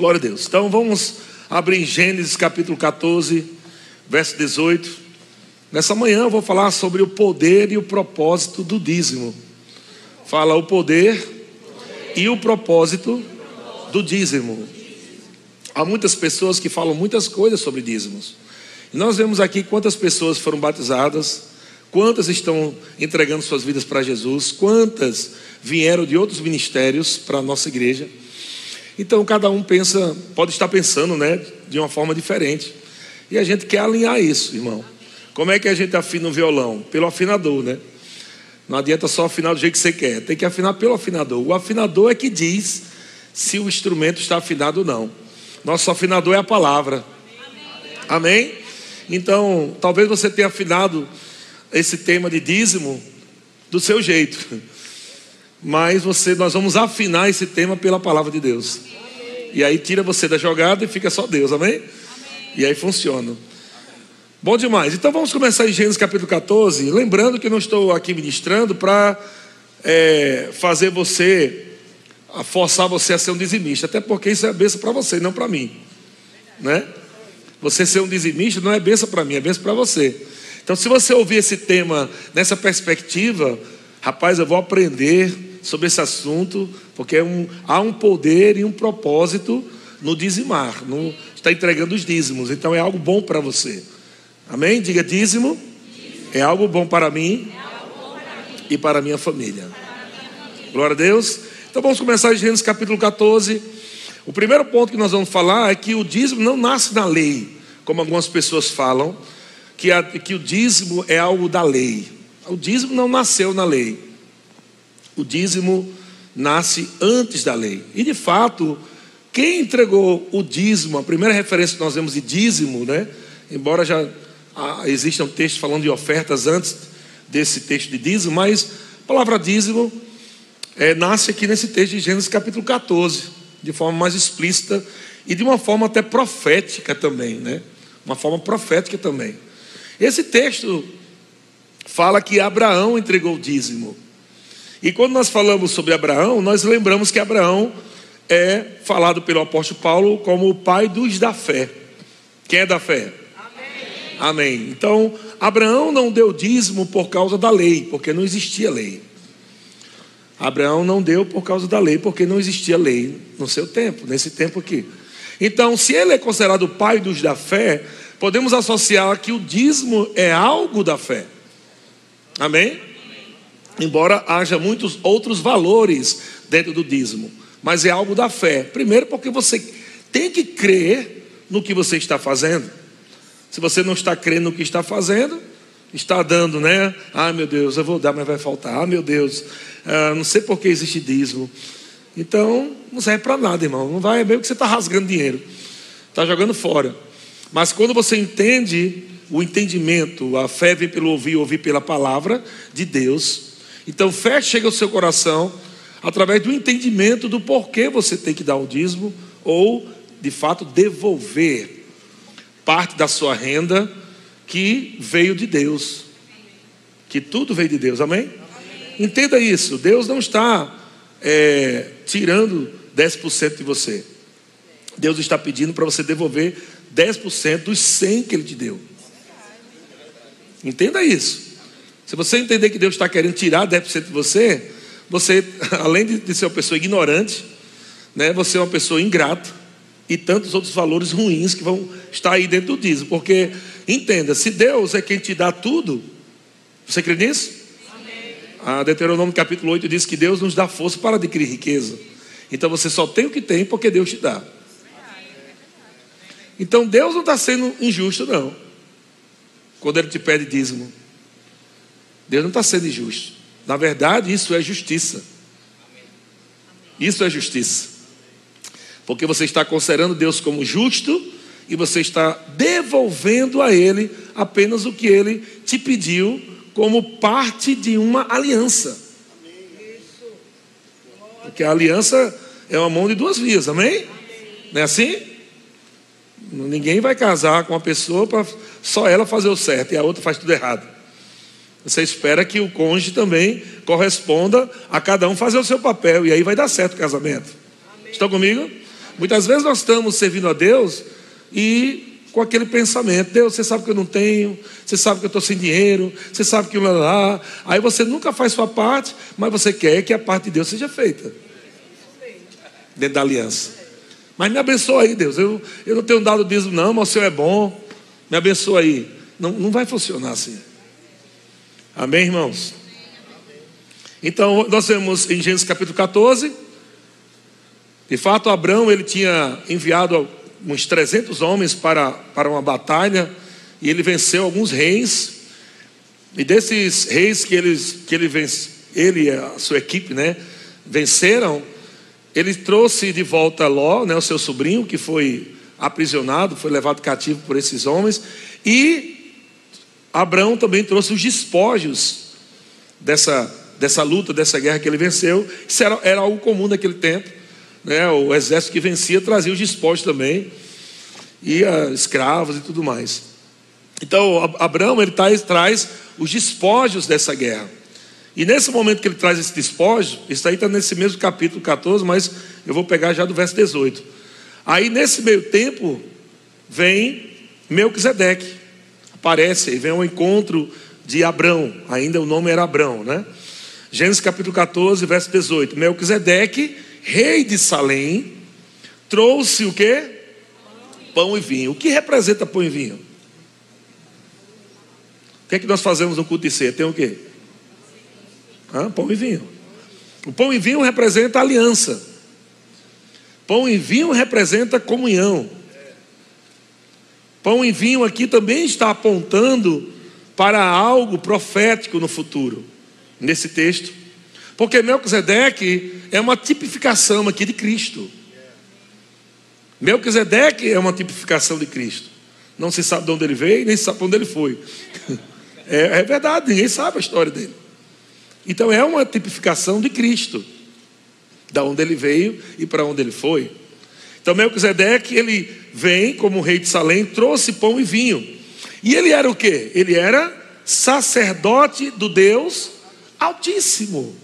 Glória a Deus. Então vamos abrir Gênesis capítulo 14, verso 18. Nessa manhã eu vou falar sobre o poder e o propósito do dízimo. Fala o poder e o propósito do dízimo. Há muitas pessoas que falam muitas coisas sobre dízimos. Nós vemos aqui quantas pessoas foram batizadas, quantas estão entregando suas vidas para Jesus, quantas vieram de outros ministérios para a nossa igreja. Então cada um pensa, pode estar pensando, né, de uma forma diferente. E a gente quer alinhar isso, irmão. Como é que a gente afina o violão? Pelo afinador, né? Não adianta só afinar do jeito que você quer, tem que afinar pelo afinador. O afinador é que diz se o instrumento está afinado ou não. Nosso afinador é a palavra. Amém? Então, talvez você tenha afinado esse tema de dízimo do seu jeito. Mas você, nós vamos afinar esse tema pela palavra de Deus. E aí tira você da jogada e fica só Deus, amém? amém? E aí funciona. Bom demais. Então vamos começar em Gênesis capítulo 14. Lembrando que não estou aqui ministrando para é, fazer você, a forçar você a ser um dizimista. Até porque isso é benção para você, não para mim. Né? Você ser um dizimista não é benção para mim, é benção para você. Então, se você ouvir esse tema nessa perspectiva, rapaz, eu vou aprender sobre esse assunto, porque é um, há um poder e um propósito no dizimar, no está entregando os dízimos. Então é algo bom para você. Amém? Diga dízimo. É algo bom para mim e para a minha família. Glória a Deus. Então vamos começar em Gênesis capítulo 14. O primeiro ponto que nós vamos falar é que o dízimo não nasce na lei, como algumas pessoas falam, que, a, que o dízimo é algo da lei. O dízimo não nasceu na lei. O dízimo nasce antes da lei. E de fato, quem entregou o dízimo, a primeira referência que nós vemos de dízimo, né? Embora já ah, existam textos falando de ofertas antes desse texto de dízimo, mas a palavra dízimo é, nasce aqui nesse texto de Gênesis capítulo 14, de forma mais explícita e de uma forma até profética também, né? Uma forma profética também. Esse texto fala que Abraão entregou o dízimo. E quando nós falamos sobre Abraão, nós lembramos que Abraão é falado pelo apóstolo Paulo como o pai dos da fé. Quem é da fé? Amém. Amém. Então, Abraão não deu dízimo por causa da lei, porque não existia lei. Abraão não deu por causa da lei, porque não existia lei no seu tempo, nesse tempo aqui. Então, se ele é considerado o pai dos da fé, podemos associar que o dízimo é algo da fé. Amém? Embora haja muitos outros valores dentro do dízimo, mas é algo da fé. Primeiro, porque você tem que crer no que você está fazendo. Se você não está crendo no que está fazendo, está dando, né? Ah, meu Deus, eu vou dar, mas vai faltar. Ah, meu Deus, ah, não sei por que existe dízimo. Então, não serve para nada, irmão. Não vai, é mesmo que você está rasgando dinheiro, está jogando fora. Mas quando você entende o entendimento, a fé vem pelo ouvir, ouvir pela palavra de Deus. Então, fé chega ao seu coração através do entendimento do porquê você tem que dar o dízimo ou, de fato, devolver parte da sua renda que veio de Deus. Que tudo veio de Deus, amém? amém. Entenda isso. Deus não está é, tirando 10% de você. Deus está pedindo para você devolver 10% dos 100 que Ele te deu. Entenda isso. Se você entender que Deus está querendo tirar 10% de você, você, além de ser uma pessoa ignorante, né, você é uma pessoa ingrata e tantos outros valores ruins que vão estar aí dentro do dízimo. Porque, entenda, se Deus é quem te dá tudo, você crê nisso? Amém. A Deuteronômio capítulo 8 diz que Deus nos dá força para adquirir riqueza. Então você só tem o que tem porque Deus te dá. Então Deus não está sendo injusto, não. Quando Ele te pede dízimo. Deus não está sendo injusto. Na verdade, isso é justiça. Isso é justiça. Porque você está considerando Deus como justo e você está devolvendo a Ele apenas o que Ele te pediu como parte de uma aliança. Porque a aliança é uma mão de duas vias, amém? Não é assim? Ninguém vai casar com uma pessoa para só ela fazer o certo e a outra faz tudo errado. Você espera que o cônjuge também corresponda a cada um fazer o seu papel, e aí vai dar certo o casamento. Amém. Estão comigo? Muitas vezes nós estamos servindo a Deus e com aquele pensamento: Deus, você sabe que eu não tenho, você sabe que eu estou sem dinheiro, você sabe que lá, lá. Aí você nunca faz sua parte, mas você quer que a parte de Deus seja feita dentro da aliança. Mas me abençoa aí, Deus. Eu, eu não tenho dado dízimo, não, mas o Senhor é bom. Me abençoa aí. Não, não vai funcionar assim. Amém, irmãos? Então, nós vemos em Gênesis capítulo 14. De fato, Abraão ele tinha enviado uns 300 homens para, para uma batalha e ele venceu alguns reis. E desses reis que, eles, que ele, vence, ele e a sua equipe né, venceram, ele trouxe de volta Ló, né, o seu sobrinho, que foi aprisionado, foi levado cativo por esses homens, e Abraão também trouxe os despojos dessa, dessa luta, dessa guerra que ele venceu. Isso era, era algo comum naquele tempo. Né? O exército que vencia trazia os despojos também, e uh, escravos e tudo mais. Então, Abraão ele traz, traz os despojos dessa guerra. E nesse momento que ele traz esse despojo, isso aí está nesse mesmo capítulo 14, mas eu vou pegar já do verso 18. Aí nesse meio tempo, vem Melquisedeque, aparece, e vem ao encontro de Abrão, ainda o nome era Abrão, né? Gênesis capítulo 14, verso 18. Melquisedeque, rei de Salém, trouxe o que? Pão e vinho. O que representa pão e vinho? O que é que nós fazemos no culto de ceia? Tem o quê? Ah, pão e vinho. O pão e vinho representa aliança. Pão e vinho representa comunhão. Pão e vinho aqui também está apontando para algo profético no futuro, nesse texto. Porque Melquisedeque é uma tipificação aqui de Cristo. Melquisedeque é uma tipificação de Cristo. Não se sabe de onde ele veio, nem se sabe de onde ele foi. É, é verdade, ninguém sabe a história dele. Então é uma tipificação de Cristo, da onde ele veio e para onde ele foi. Então Melquisedeque, ele vem como rei de Salém, trouxe pão e vinho. E ele era o quê? Ele era sacerdote do Deus Altíssimo.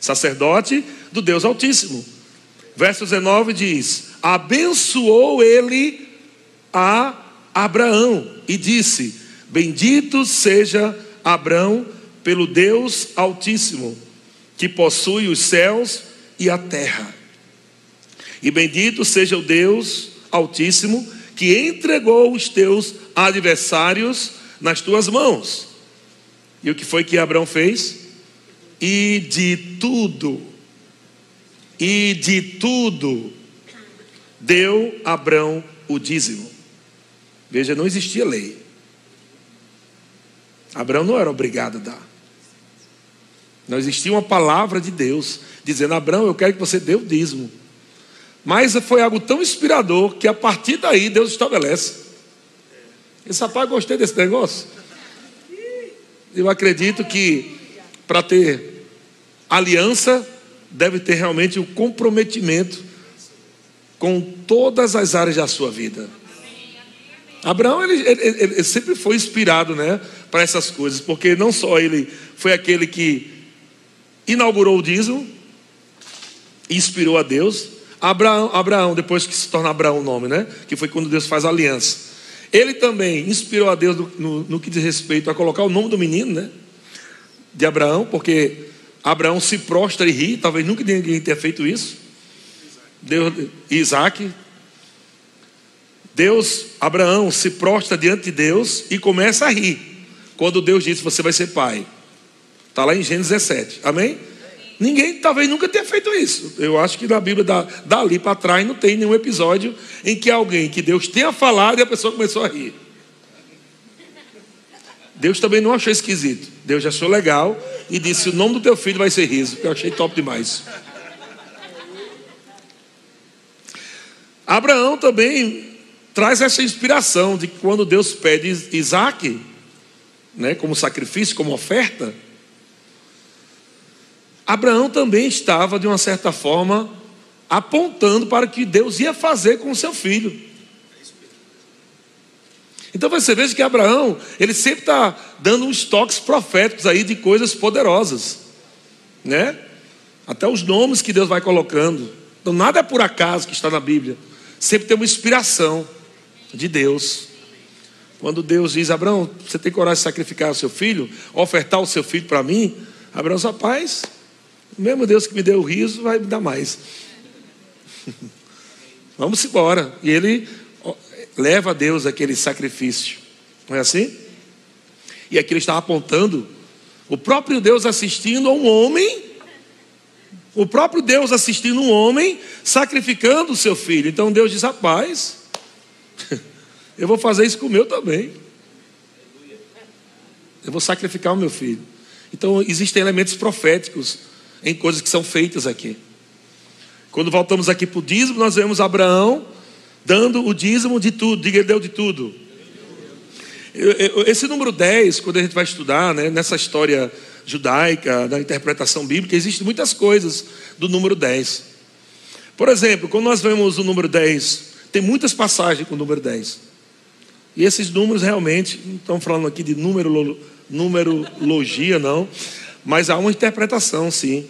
Sacerdote do Deus Altíssimo. Verso 19 diz: Abençoou ele a Abraão e disse: Bendito seja Abraão pelo Deus Altíssimo, que possui os céus e a terra. E bendito seja o Deus Altíssimo, que entregou os teus adversários nas tuas mãos. E o que foi que Abraão fez? E de tudo, e de tudo, deu Abraão o dízimo. Veja, não existia lei. Abraão não era obrigado a dar. Não existia uma palavra de Deus dizendo: Abraão, eu quero que você dê o dízimo. Mas foi algo tão inspirador que a partir daí Deus estabelece. Esse rapaz, gostei desse negócio. Eu acredito que para ter aliança, deve ter realmente o um comprometimento com todas as áreas da sua vida. Abraão ele, ele, ele sempre foi inspirado, né, para essas coisas, porque não só ele foi aquele que inaugurou o dízimo, inspirou a Deus. Abraão, Abraão, depois que se torna Abraão o nome, né? Que foi quando Deus faz a aliança. Ele também inspirou a Deus no, no, no, que diz respeito a colocar o nome do menino, né? De Abraão, porque Abraão se prostra e ri, talvez nunca ninguém tenha feito isso. Deus, Isaac. Deus, Abraão se prostra diante de Deus e começa a rir. Quando Deus disse: Você vai ser pai. Está lá em Gênesis 17. Amém? Ninguém talvez nunca tenha feito isso. Eu acho que na Bíblia, da, dali para trás, não tem nenhum episódio em que alguém que Deus tenha falado e a pessoa começou a rir. Deus também não achou esquisito. Deus achou legal e disse: O nome do teu filho vai ser riso, que eu achei top demais. Abraão também traz essa inspiração de que quando Deus pede Isaac, né, como sacrifício, como oferta, Abraão também estava, de uma certa forma, apontando para o que Deus ia fazer com o seu filho. Então você veja que Abraão, ele sempre está dando uns toques proféticos aí de coisas poderosas, né? Até os nomes que Deus vai colocando. Então nada é por acaso que está na Bíblia. Sempre tem uma inspiração de Deus. Quando Deus diz, Abraão, você tem coragem de sacrificar o seu filho, ofertar o seu filho para mim? Abraão rapaz, o mesmo Deus que me deu o riso vai me dar mais. Vamos embora. E ele leva a Deus aquele sacrifício. Não é assim? E aqui ele está apontando o próprio Deus assistindo a um homem, o próprio Deus assistindo um homem sacrificando o seu filho. Então Deus diz: rapaz, eu vou fazer isso com o meu também. Eu vou sacrificar o meu filho. Então existem elementos proféticos em coisas que são feitas aqui. Quando voltamos aqui para o dízimo, nós vemos Abraão dando o dízimo de tudo. Diga, deu de tudo. Esse número 10, quando a gente vai estudar né, nessa história judaica, da interpretação bíblica, existem muitas coisas do número 10. Por exemplo, quando nós vemos o número 10, tem muitas passagens com o número 10. E esses números realmente, não estão falando aqui de número, numerologia, não, mas há uma interpretação, sim,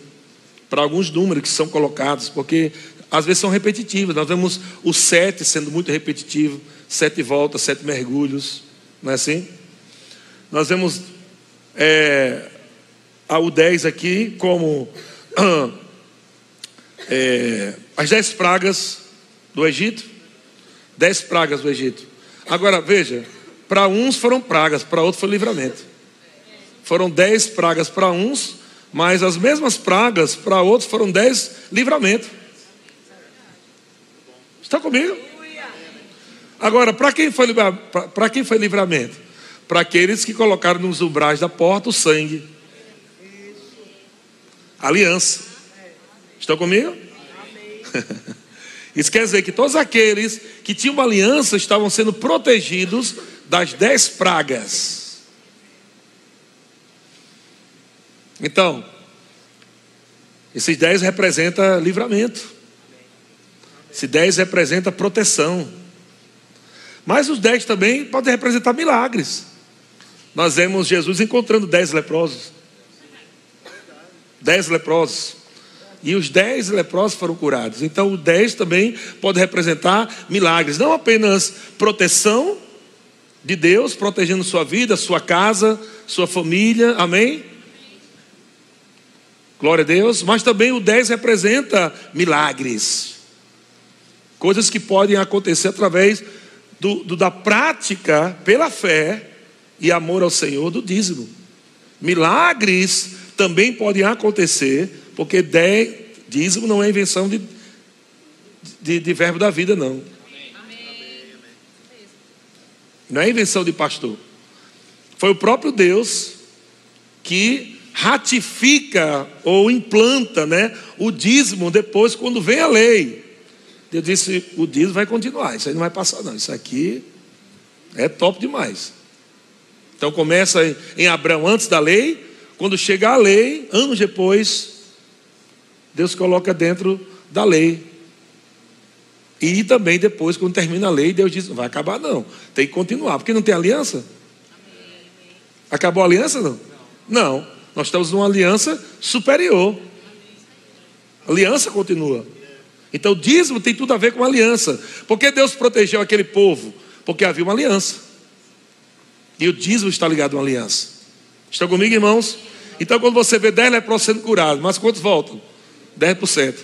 para alguns números que são colocados, porque às vezes são repetitivos. Nós vemos o 7 sendo muito repetitivo, sete voltas, sete mergulhos. Não é assim? Nós vemos é, o 10 aqui como é, as dez pragas do Egito. Dez pragas do Egito. Agora veja, para uns foram pragas, para outros foi livramento. Foram dez pragas para uns, mas as mesmas pragas para outros foram dez livramento. Está comigo? Agora, para quem, foi, quem foi livramento? Para aqueles que colocaram nos umbrais da porta o sangue. Aliança. Estão comigo? Isso quer dizer que todos aqueles que tinham uma aliança estavam sendo protegidos das dez pragas. Então, esses dez representa livramento. Esses dez representa proteção. Mas os dez também podem representar milagres. Nós vemos Jesus encontrando dez leprosos. Dez leprosos. E os dez leprosos foram curados. Então, o dez também pode representar milagres. Não apenas proteção de Deus, protegendo sua vida, sua casa, sua família. Amém? Glória a Deus. Mas também o dez representa milagres. Coisas que podem acontecer através do, do, da prática pela fé e amor ao Senhor do dízimo. Milagres também podem acontecer, porque de, dízimo não é invenção de, de, de verbo da vida, não. Não é invenção de pastor. Foi o próprio Deus que ratifica ou implanta né, o dízimo depois, quando vem a lei. Deus disse: o dízimo vai continuar, isso aí não vai passar, não. Isso aqui é top demais. Então começa em Abraão antes da lei, quando chega a lei, anos depois, Deus coloca dentro da lei. E também depois, quando termina a lei, Deus diz: não vai acabar, não, tem que continuar, porque não tem aliança. Acabou a aliança? Não. Não, nós estamos numa aliança superior. Aliança continua. Então, o dízimo tem tudo a ver com aliança. Por que Deus protegeu aquele povo? Porque havia uma aliança. E o dízimo está ligado a uma aliança. Estão comigo, irmãos? Então, quando você vê 10 leprosos sendo curados, mas quantos voltam? 10%.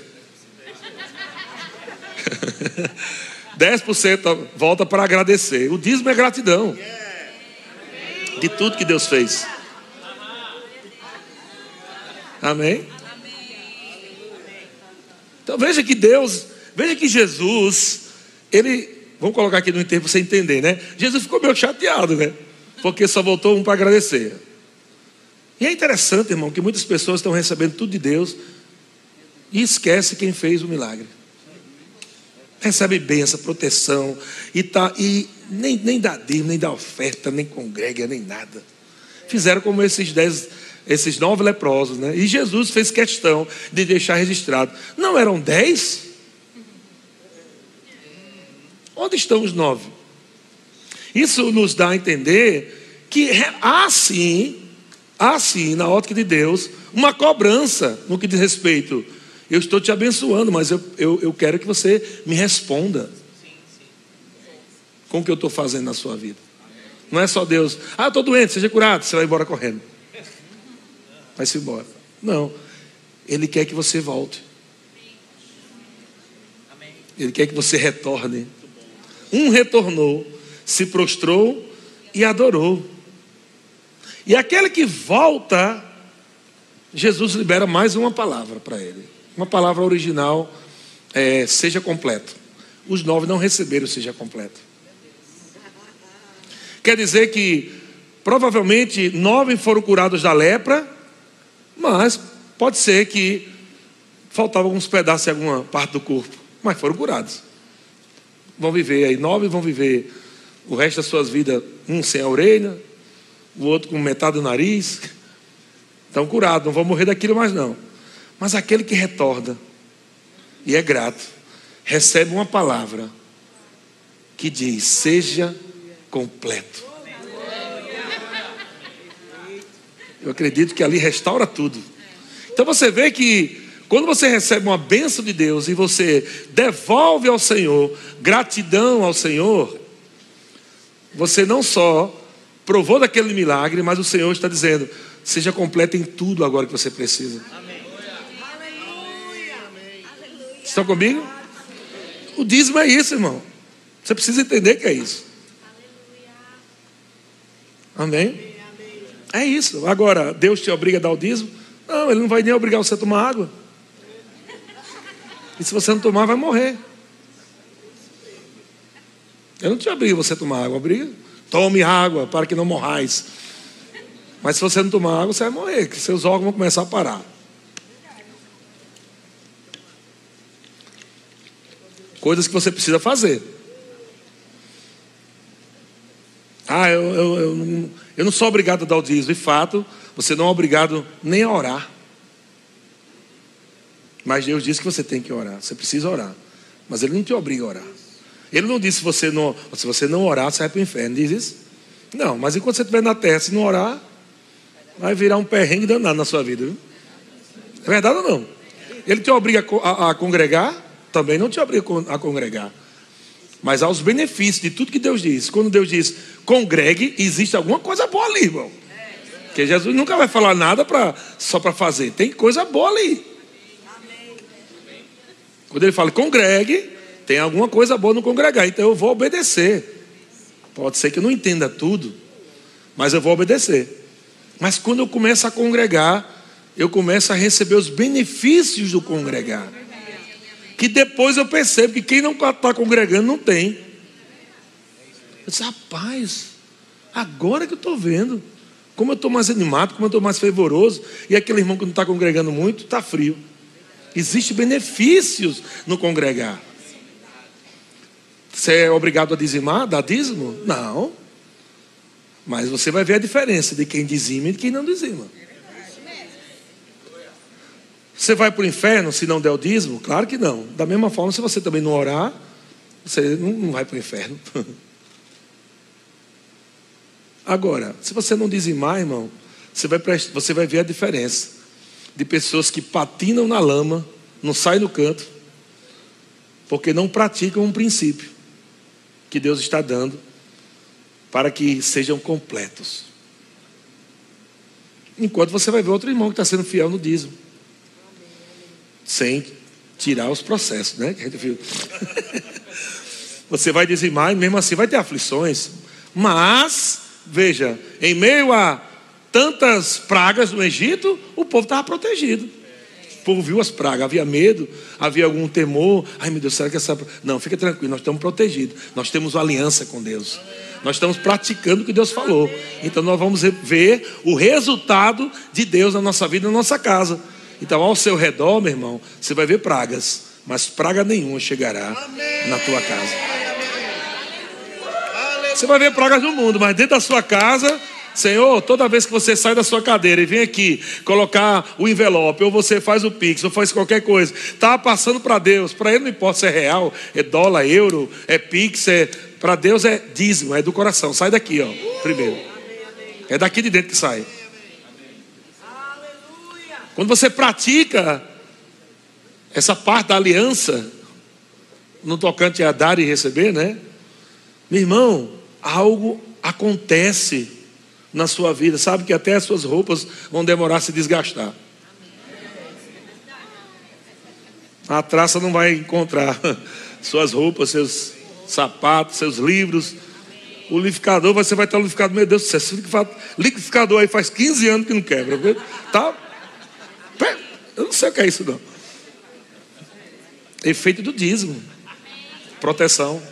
10% volta para agradecer. O dízimo é gratidão de tudo que Deus fez. Amém? Então veja que Deus, veja que Jesus, ele, vamos colocar aqui no enterro para você entender, né? Jesus ficou meio chateado, né? Porque só voltou um para agradecer. E é interessante, irmão, que muitas pessoas estão recebendo tudo de Deus e esquece quem fez o milagre. Recebe essa proteção e, tá, e nem, nem dá dízimo, nem dá oferta, nem congrega, nem nada. Fizeram como esses dez esses nove leprosos, né? E Jesus fez questão de deixar registrado. Não eram dez? Onde estão os nove? Isso nos dá a entender que há sim, há sim, na ótica de Deus, uma cobrança no que diz respeito. Eu estou te abençoando, mas eu, eu, eu quero que você me responda com o que eu estou fazendo na sua vida. Não é só Deus, ah, estou doente, seja curado, você vai embora correndo. Vai-se embora. Não. Ele quer que você volte. Ele quer que você retorne. Um retornou, se prostrou e adorou. E aquele que volta, Jesus libera mais uma palavra para ele. Uma palavra original, é, seja completo. Os nove não receberam seja completo. Quer dizer que provavelmente nove foram curados da lepra, mas pode ser que faltavam alguns pedaços em alguma parte do corpo, mas foram curados. Vão viver aí, nove vão viver o resto das suas vidas, um sem a orelha, o outro com metade do nariz. Estão curados, não vão morrer daquilo mais não. Mas aquele que retorna e é grato, recebe uma palavra que diz: seja completo. Eu acredito que ali restaura tudo. Então você vê que quando você recebe uma bênção de Deus e você devolve ao Senhor gratidão ao Senhor, você não só provou daquele milagre, mas o Senhor está dizendo: seja completo em tudo agora que você precisa. Amém. Estão comigo? O dízimo é isso, irmão. Você precisa entender que é isso. Amém? É isso. Agora, Deus te obriga a dar o dízimo? Não, Ele não vai nem obrigar você a tomar água. E se você não tomar, vai morrer. Ele não te obriga você a tomar água, obriga. Tome água para que não morrais. Mas se você não tomar água, você vai morrer, que seus órgãos vão começar a parar. Coisas que você precisa fazer. Ah, eu, eu, eu, não, eu não sou obrigado a dar o dízimo. De fato, você não é obrigado nem a orar. Mas Deus disse que você tem que orar. Você precisa orar. Mas Ele não te obriga a orar. Ele não disse se você não, se você não orar, você vai para o inferno. Diz isso? Não, mas enquanto você estiver na terra, se não orar, vai virar um perrengue danado na sua vida. Viu? É verdade ou não? Ele te obriga a, a, a congregar? Também não te obriga a congregar. Mas há os benefícios de tudo que Deus diz. Quando Deus diz congregue, existe alguma coisa boa ali, irmão. Porque Jesus nunca vai falar nada pra, só para fazer. Tem coisa boa ali. Quando ele fala congregue, tem alguma coisa boa no congregar. Então eu vou obedecer. Pode ser que eu não entenda tudo, mas eu vou obedecer. Mas quando eu começo a congregar, eu começo a receber os benefícios do congregar que depois eu percebo que quem não está congregando não tem. Eu disse, rapaz, agora que eu estou vendo, como eu estou mais animado, como eu estou mais fervoroso, e aquele irmão que não está congregando muito, está frio. Existem benefícios no congregar. Você é obrigado a dizimar, dar dízimo? Não. Mas você vai ver a diferença de quem dizima e de quem não dizima. Você vai para o inferno se não der o dízimo? Claro que não. Da mesma forma, se você também não orar, você não vai para o inferno. Agora, se você não dizimar, irmão, você vai, você vai ver a diferença de pessoas que patinam na lama, não saem do canto, porque não praticam um princípio que Deus está dando para que sejam completos. Enquanto você vai ver outro irmão que está sendo fiel no dízimo sem tirar os processos, né? Você vai dizimar e mesmo assim vai ter aflições. Mas, veja, em meio a tantas pragas no Egito, o povo estava protegido. O povo viu as pragas, havia medo, havia algum temor. Ai meu Deus, será que essa. Não, fica tranquilo, nós estamos protegidos. Nós temos uma aliança com Deus. Nós estamos praticando o que Deus falou. Então nós vamos ver o resultado de Deus na nossa vida, na nossa casa. Então, ao seu redor, meu irmão, você vai ver pragas, mas praga nenhuma chegará Amém. na tua casa. Você vai ver pragas no mundo, mas dentro da sua casa, Senhor, toda vez que você sai da sua cadeira e vem aqui colocar o envelope, ou você faz o pix, ou faz qualquer coisa, está passando para Deus. Para Ele não importa se é real, é dólar, euro, é pix, é para Deus é dízimo, é do coração. Sai daqui, ó, primeiro. É daqui de dentro que sai. Quando você pratica essa parte da aliança, no tocante a dar e receber, né? Meu irmão, algo acontece na sua vida, sabe que até as suas roupas vão demorar a se desgastar. A traça não vai encontrar suas roupas, seus sapatos, seus livros. O liquidificador, você vai estar liquidificado, meu Deus do céu, esse liquidificador aí faz 15 anos que não quebra. Tá? Sei o que é isso, não. Efeito do dízimo. Proteção.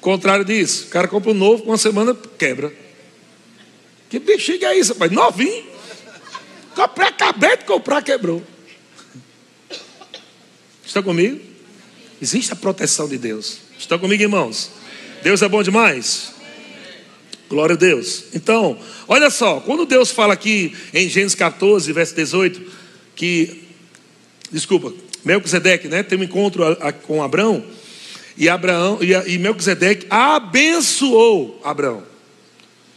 Contrário disso, o cara compra um novo, com uma semana quebra. Que bexiga é isso, rapaz? Novinho. Comprei, acabei de comprar, quebrou. Estão comigo? Existe a proteção de Deus. Estão comigo, irmãos? Deus é bom demais. Glória a Deus. Então, olha só, quando Deus fala aqui em Gênesis 14, verso 18, que, desculpa, Melquisedeque, né, tem um encontro a, a, com Abraão, e Abraão e, e Melquisedeque abençoou Abraão.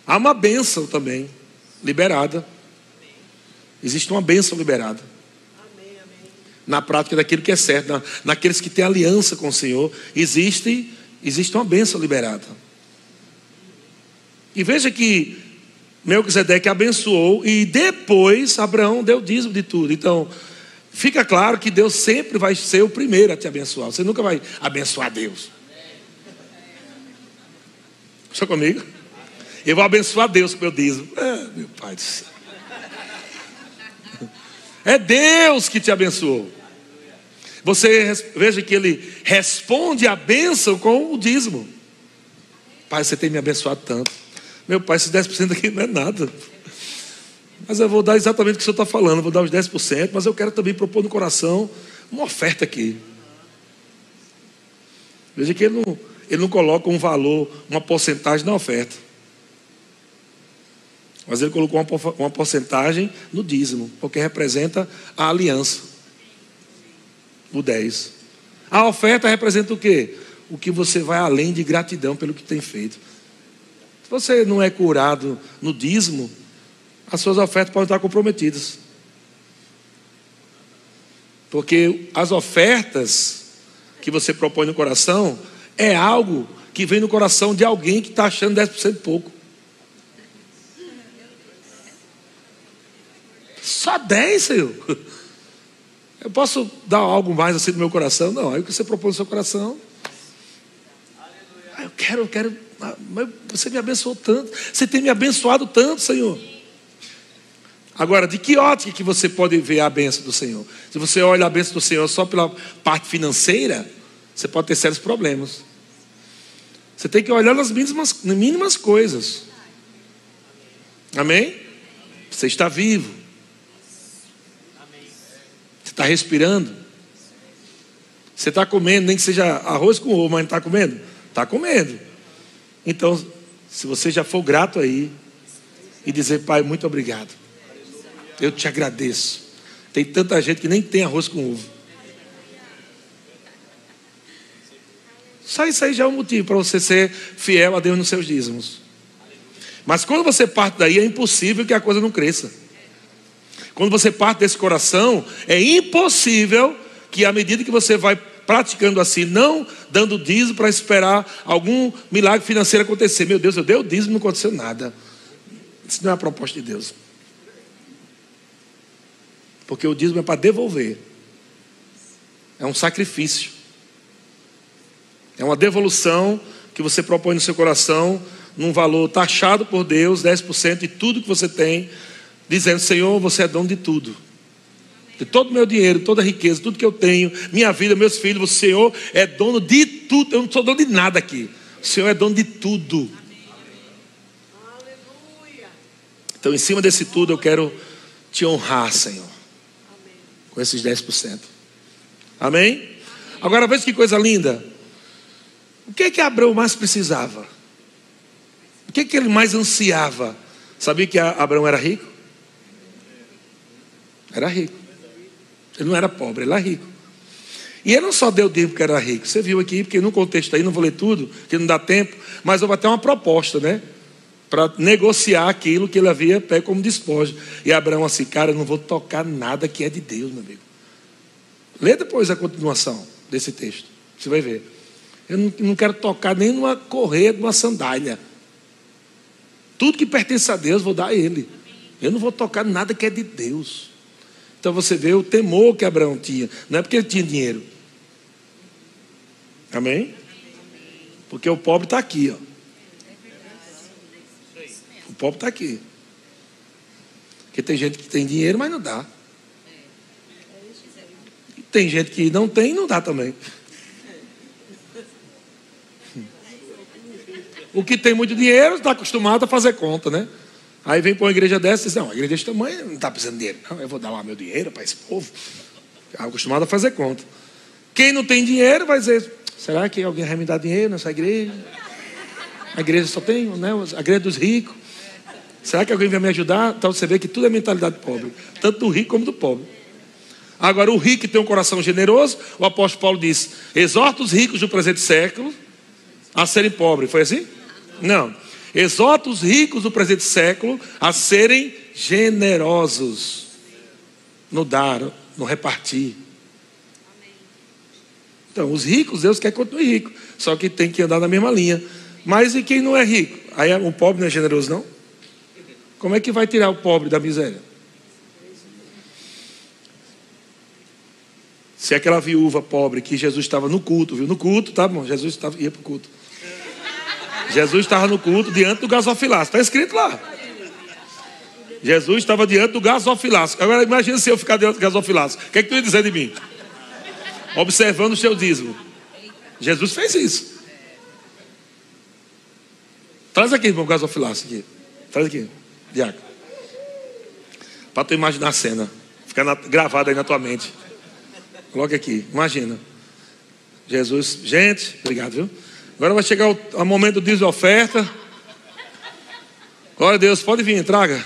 Há uma bênção também liberada. Existe uma bênção liberada. Na prática daquilo que é certo, na, naqueles que têm aliança com o Senhor, existe, existe uma bênção liberada. E veja que Melquisedeque abençoou e depois Abraão deu dízimo de tudo. Então, fica claro que Deus sempre vai ser o primeiro a te abençoar. Você nunca vai abençoar Deus. Está comigo? Eu vou abençoar Deus com meu dízimo. É, meu Pai do céu. É Deus que te abençoou. Você veja que ele responde a bênção com o dízimo. Pai, você tem me abençoado tanto. Meu pai, esses 10% aqui não é nada. Mas eu vou dar exatamente o que o senhor está falando, vou dar os 10%, mas eu quero também propor no coração uma oferta aqui. Veja que ele não, ele não coloca um valor, uma porcentagem na oferta. Mas ele colocou uma, uma porcentagem no dízimo, porque representa a aliança. O 10. A oferta representa o quê? O que você vai além de gratidão pelo que tem feito. Se você não é curado no dízimo, as suas ofertas podem estar comprometidas. Porque as ofertas que você propõe no coração é algo que vem no coração de alguém que está achando 10% pouco. Só 10, Senhor. Eu posso dar algo mais assim no meu coração? Não, aí o que você propõe no seu coração. Eu quero, eu quero. Ah, mas você me abençoou tanto. Você tem me abençoado tanto, Senhor. Agora, de que ótica que você pode ver a bênção do Senhor? Se você olha a bênção do Senhor só pela parte financeira, você pode ter sérios problemas. Você tem que olhar nas mínimas, nas mínimas coisas. Amém? Você está vivo está respirando. Você está comendo, nem que seja arroz com ovo, mas não está comendo? Está comendo. Então, se você já for grato aí e dizer, Pai, muito obrigado. Eu te agradeço. Tem tanta gente que nem tem arroz com ovo. Só isso aí já é um motivo para você ser fiel a Deus nos seus dízimos. Mas quando você parte daí, é impossível que a coisa não cresça. Quando você parte desse coração, é impossível que à medida que você vai praticando assim, não dando dízimo para esperar algum milagre financeiro acontecer. Meu Deus, eu dei o dízimo e não aconteceu nada. Isso não é a proposta de Deus. Porque o dízimo é para devolver. É um sacrifício. É uma devolução que você propõe no seu coração, num valor taxado por Deus, 10% de tudo que você tem dizendo: Senhor, você é dono de tudo. De todo o meu dinheiro, toda a riqueza, tudo que eu tenho, minha vida, meus filhos, o Senhor é dono de tudo. Eu não sou dono de nada aqui. O Senhor é dono de tudo. Então, em cima desse tudo, eu quero te honrar, Senhor. Com esses 10%. Amém? Agora veja que coisa linda. O que é que Abraão mais precisava? O que é que ele mais ansiava? Sabia que Abraão era rico? Era rico. Ele não era pobre, ele era rico. E ele não só deu dízimo porque era rico. Você viu aqui, porque no contexto aí, não vou ler tudo, que não dá tempo, mas houve até uma proposta, né? Para negociar aquilo que ele havia pego como despojo. E Abraão assim, cara, eu não vou tocar nada que é de Deus, meu amigo. Lê depois a continuação desse texto. Você vai ver. Eu não, não quero tocar nem numa correia de uma sandália. Tudo que pertence a Deus, vou dar a Ele. Eu não vou tocar nada que é de Deus. Então você vê o temor que Abraão tinha. Não é porque ele tinha dinheiro. Amém? Porque o pobre está aqui, ó. O pobre está aqui. Porque tem gente que tem dinheiro, mas não dá. Tem gente que não tem e não dá também. O que tem muito dinheiro está acostumado a fazer conta, né? Aí vem para uma igreja dessa e diz: Não, a igreja desse tamanho não está precisando de dinheiro. Não, eu vou dar lá meu dinheiro para esse povo. Acostumado a fazer conta. Quem não tem dinheiro vai dizer: Será que alguém vai me dar dinheiro nessa igreja? A igreja só tem, né? A igreja dos ricos. Será que alguém vai me ajudar? Então você vê que tudo é mentalidade pobre, tanto do rico como do pobre. Agora, o rico tem um coração generoso, o apóstolo Paulo diz: exorta os ricos do presente século a serem pobres. Foi assim? Não. Exorta os ricos do presente século a serem generosos no dar, no repartir. Então, os ricos, Deus quer que continue rico, só que tem que andar na mesma linha. Mas e quem não é rico? Aí o pobre não é generoso, não? Como é que vai tirar o pobre da miséria? Se é aquela viúva pobre que Jesus estava no culto, viu? No culto, tá bom? Jesus estava, ia para o culto. Jesus estava no culto diante do gasofilácio. Está escrito lá. Jesus estava diante do gasofilácio. Agora imagine se eu ficar diante do gasofilácio. O que é que tu ia dizer de mim? Observando o seu dízimo. Jesus fez isso. Traz aqui, irmão, o gasofilácio aqui. Traz aqui, diácono. Para tu imaginar a cena. Ficar gravado aí na tua mente. Coloque aqui, imagina. Jesus, gente, obrigado, viu? Agora vai chegar o, o momento do dízimo oferta. Glória a Deus, pode vir, traga.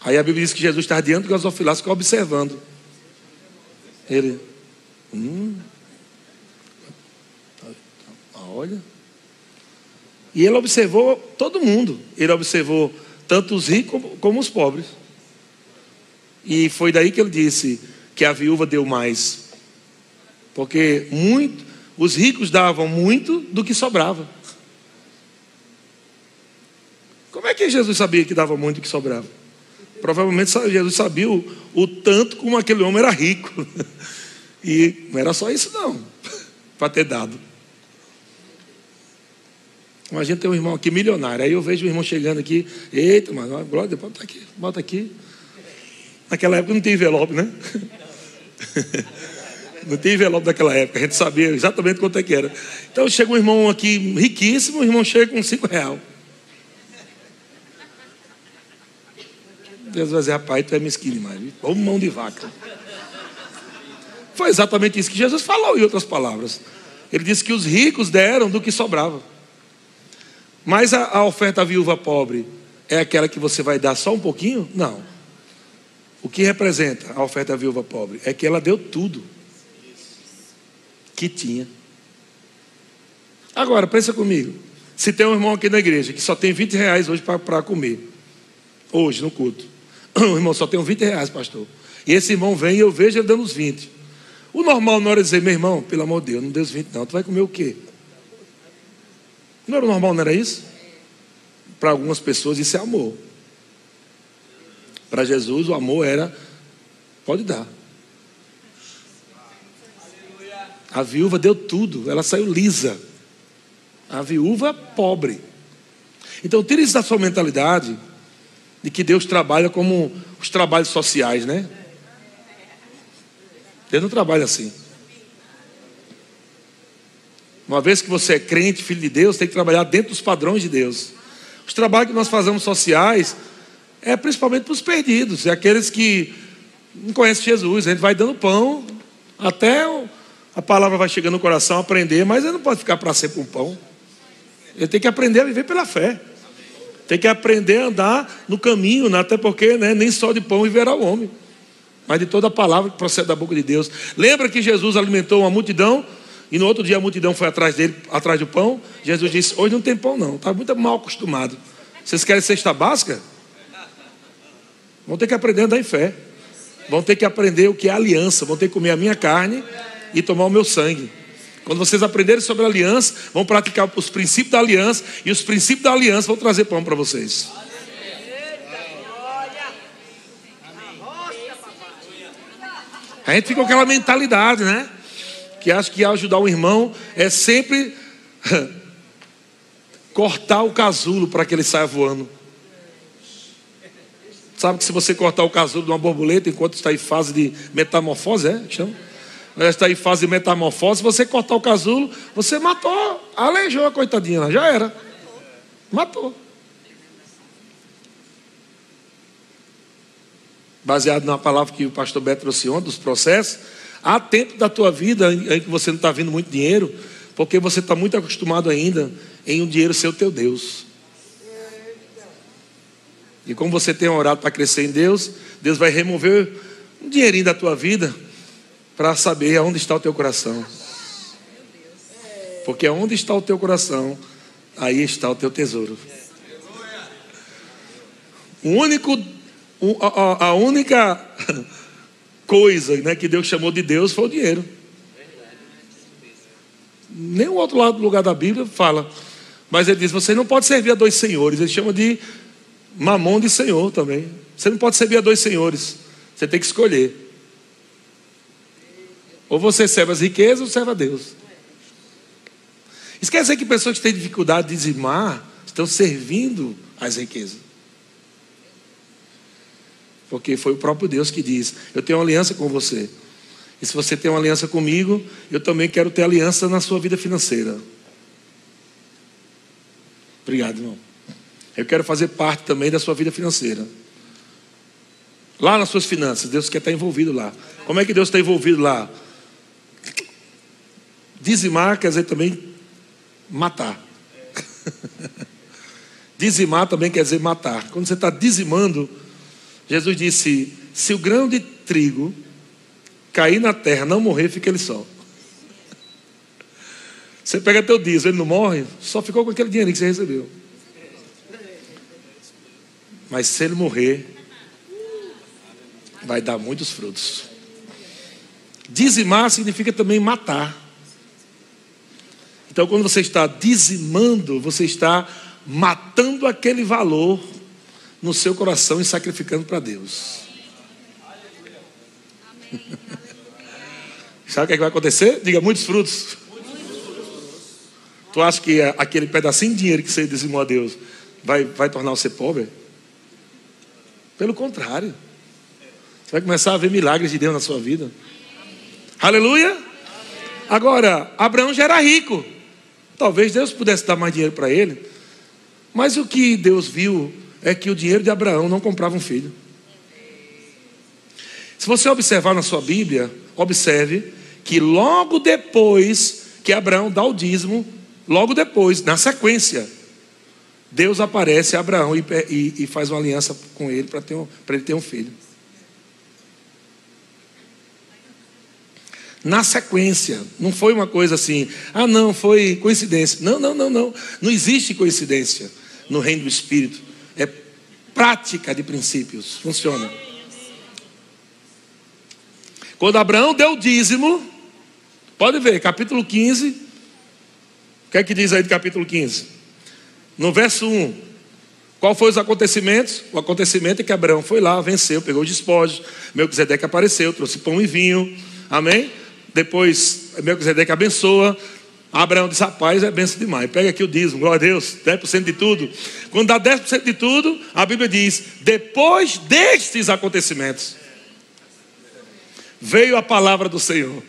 Aí a Bíblia diz que Jesus está diante do gasofilácio, ficou observando. Ele, hum, olha. E ele observou todo mundo. Ele observou tanto os ricos como os pobres. E foi daí que ele disse que a viúva deu mais. Porque muito, os ricos davam muito do que sobrava. Como é que Jesus sabia que dava muito do que sobrava? Provavelmente Jesus sabia o, o tanto como aquele homem era rico. E não era só isso, não, para ter dado. Imagina ter um irmão aqui milionário. Aí eu vejo o irmão chegando aqui. Eita, mano, glória, bota aqui, bota aqui. Naquela época não tinha envelope, né? Não tinha envelope daquela época, a gente sabia exatamente quanto é que era. Então chega um irmão aqui riquíssimo, o irmão chega com cinco reais. Deus vai dizer, rapaz, tu é mesquinho demais, vamos mão de vaca. Foi exatamente isso que Jesus falou, em outras palavras. Ele disse que os ricos deram do que sobrava. Mas a, a oferta à viúva pobre é aquela que você vai dar só um pouquinho? Não. O que representa a oferta à viúva pobre? É que ela deu tudo que tinha. Agora, pensa comigo. Se tem um irmão aqui na igreja que só tem 20 reais hoje para comer, hoje no culto, o irmão só tem 20 reais, pastor. E esse irmão vem e eu vejo ele dando os 20. O normal não era dizer, meu irmão, pelo amor de Deus, não deu os 20, não. Tu vai comer o quê? Não era normal, não era isso? Para algumas pessoas isso é amor. Para Jesus o amor era, pode dar. A viúva deu tudo, ela saiu lisa. A viúva pobre. Então tire isso da sua mentalidade de que Deus trabalha como os trabalhos sociais, né? Deus não trabalha assim. Uma vez que você é crente, filho de Deus, tem que trabalhar dentro dos padrões de Deus. Os trabalhos que nós fazemos sociais é principalmente para os perdidos, é aqueles que não conhecem Jesus. A gente vai dando pão até a palavra vai chegando no coração, aprender, mas ele não pode ficar para sempre um pão. Ele tem que aprender a viver pela fé. Tem que aprender a andar no caminho, né? até porque né, nem só de pão viverá o homem, mas de toda a palavra que procede da boca de Deus. Lembra que Jesus alimentou uma multidão e no outro dia a multidão foi atrás dele, atrás do pão. Jesus disse: Hoje não tem pão, não, está muito mal acostumado. Vocês querem cesta básica? Vão ter que aprender a andar em fé. vão ter que aprender o que é aliança, vão ter que comer a minha carne e tomar o meu sangue. Quando vocês aprenderem sobre aliança, vão praticar os princípios da aliança e os princípios da aliança vão trazer pão para vocês. A gente fica com aquela mentalidade, né? Que acha que ajudar o irmão é sempre cortar o casulo para que ele saia voando. Sabe que se você cortar o casulo de uma borboleta enquanto está em fase de metamorfose, é? Chama? Está em fase de metamorfose, você cortar o casulo, você matou, aleijou a coitadinha, já era. Matou. baseado na palavra que o pastor Beto trouxe ontem, dos processos, há tempo da tua vida em que você não está vendo muito dinheiro, porque você está muito acostumado ainda em um dinheiro ser o teu Deus. E como você tem orado para crescer em Deus, Deus vai remover um dinheirinho da tua vida para saber aonde está o teu coração. Porque onde está o teu coração, aí está o teu tesouro. O único a, única coisa né, que Deus chamou de Deus foi o dinheiro. Nem o outro lado do lugar da Bíblia fala. Mas ele diz: você não pode servir a dois senhores. Ele chama de mamão de senhor também. Você não pode servir a dois senhores. Você tem que escolher. Ou você serve as riquezas ou serve a Deus. Isso quer dizer que pessoas que têm dificuldade de dizimar estão servindo as riquezas. Porque foi o próprio Deus que diz: Eu tenho uma aliança com você. E se você tem uma aliança comigo, eu também quero ter aliança na sua vida financeira. Obrigado, irmão. Eu quero fazer parte também da sua vida financeira. Lá nas suas finanças, Deus quer estar envolvido lá. Como é que Deus está envolvido lá? Dizimar quer dizer também matar. Dizimar também quer dizer matar. Quando você está dizimando, Jesus disse: se o grão de trigo cair na terra, não morrer, fica ele só. Você pega teu dízimo, ele não morre, só ficou com aquele dinheiro que você recebeu. Mas se ele morrer, vai dar muitos frutos. Dizimar significa também matar. Então, quando você está dizimando, você está matando aquele valor no seu coração e sacrificando para Deus. Sabe o que, é que vai acontecer? Diga muitos frutos. Tu acha que aquele pedacinho de dinheiro que você dizimou a Deus vai, vai tornar você pobre? Pelo contrário. Você vai começar a ver milagres de Deus na sua vida. Aleluia. Agora, Abraão já era rico. Talvez Deus pudesse dar mais dinheiro para ele. Mas o que Deus viu é que o dinheiro de Abraão não comprava um filho. Se você observar na sua Bíblia, observe que logo depois que Abraão dá o dízimo, logo depois, na sequência, Deus aparece a Abraão e, e, e faz uma aliança com ele para ele ter um filho. Na sequência, não foi uma coisa assim, ah, não, foi coincidência. Não, não, não, não. Não existe coincidência no reino do Espírito é prática de princípios. Funciona. Quando Abraão deu o dízimo, pode ver, capítulo 15. O que é que diz aí do capítulo 15? No verso 1. Qual foi os acontecimentos? O acontecimento é que Abraão foi lá, venceu, pegou os despojos. Melquisedeque apareceu, trouxe pão e vinho. Amém? Depois Melquisedeque abençoa. Abraão disse: Rapaz, é benção demais. Pega aqui o dízimo, glória a Deus, 10% de tudo. Quando dá 10% de tudo, a Bíblia diz: Depois destes acontecimentos, veio a palavra do Senhor.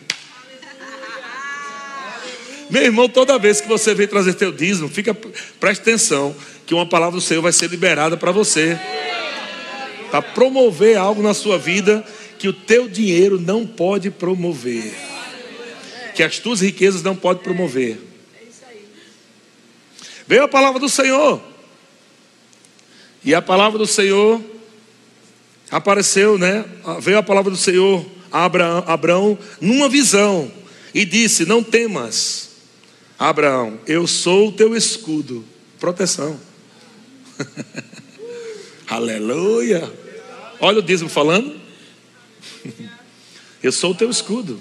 Meu irmão, toda vez que você vem trazer teu dízimo, fica, preste atenção, que uma palavra do Senhor vai ser liberada para você. Para promover algo na sua vida que o teu dinheiro não pode promover que as tuas riquezas não podem promover. Veio a palavra do Senhor. E a palavra do Senhor apareceu, né? Veio a palavra do Senhor a Abraão, Abraão numa visão e disse: Não temas, Abraão, eu sou o teu escudo, proteção. Aleluia. Olha o dízimo falando. Eu sou o teu escudo.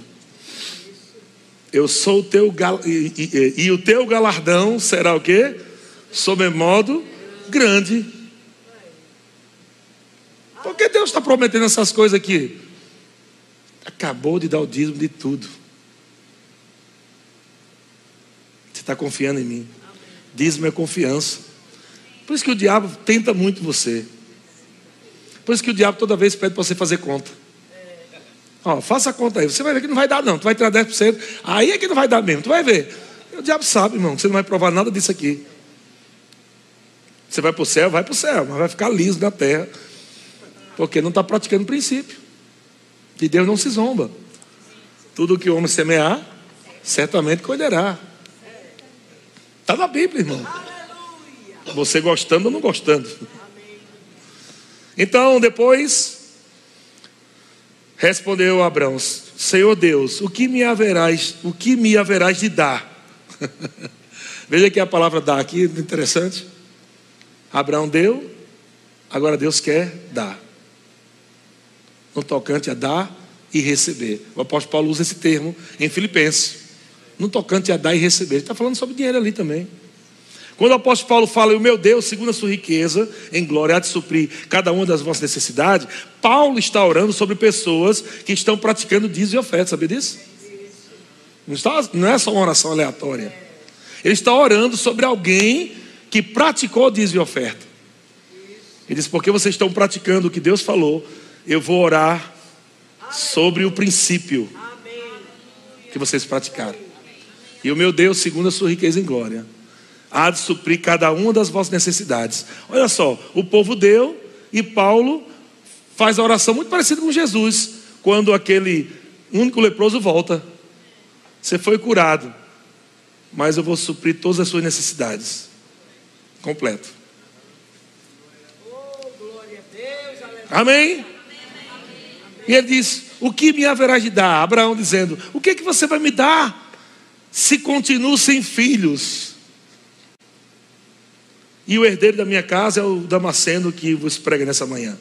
Eu sou o teu gal... e, e, e, o teu galardão será o quê? Sob modo grande. Por que Deus está prometendo essas coisas aqui? Acabou de dar o dízimo de tudo. Você está confiando em mim. Dízimo é confiança. Por isso que o diabo tenta muito você. Por isso que o diabo toda vez pede para você fazer conta. Ó, faça a conta aí. Você vai ver que não vai dar, não. Tu vai tirar 10%. Aí é que não vai dar mesmo. Tu vai ver. O diabo sabe, irmão, que você não vai provar nada disso aqui. Você vai para o céu, vai para o céu, mas vai ficar liso na terra. Porque não está praticando o princípio. De Deus não se zomba. Tudo que o homem semear, certamente colherá. Está na Bíblia, irmão. Você gostando ou não gostando. Então, depois, respondeu Abraão: Senhor Deus, o que me haverás, o que me haverás de dar? Veja que a palavra dar aqui, interessante. Abraão deu, agora Deus quer dar. No tocante a dar e receber. O apóstolo Paulo usa esse termo em Filipenses. No tocante a dar e receber. Ele está falando sobre dinheiro ali também. Quando o apóstolo Paulo fala, o meu Deus, segundo a sua riqueza, em glória, há de suprir cada uma das vossas necessidades, Paulo está orando sobre pessoas que estão praticando dízimo e oferta, sabia disso? Não, está, não é só uma oração aleatória. Ele está orando sobre alguém que praticou dízimo e oferta. Ele diz: porque vocês estão praticando o que Deus falou, eu vou orar sobre o princípio que vocês praticaram. E o meu Deus, segundo a sua riqueza em glória, há de suprir cada uma das vossas necessidades. Olha só, o povo deu e Paulo faz a oração muito parecida com Jesus, quando aquele único leproso volta. Você foi curado, mas eu vou suprir todas as suas necessidades. Completo. Amém? E ele diz: O que me haverá de dar? Abraão dizendo: O que, é que você vai me dar se continuo sem filhos? E o herdeiro da minha casa é o Damasceno que vos prega nessa manhã.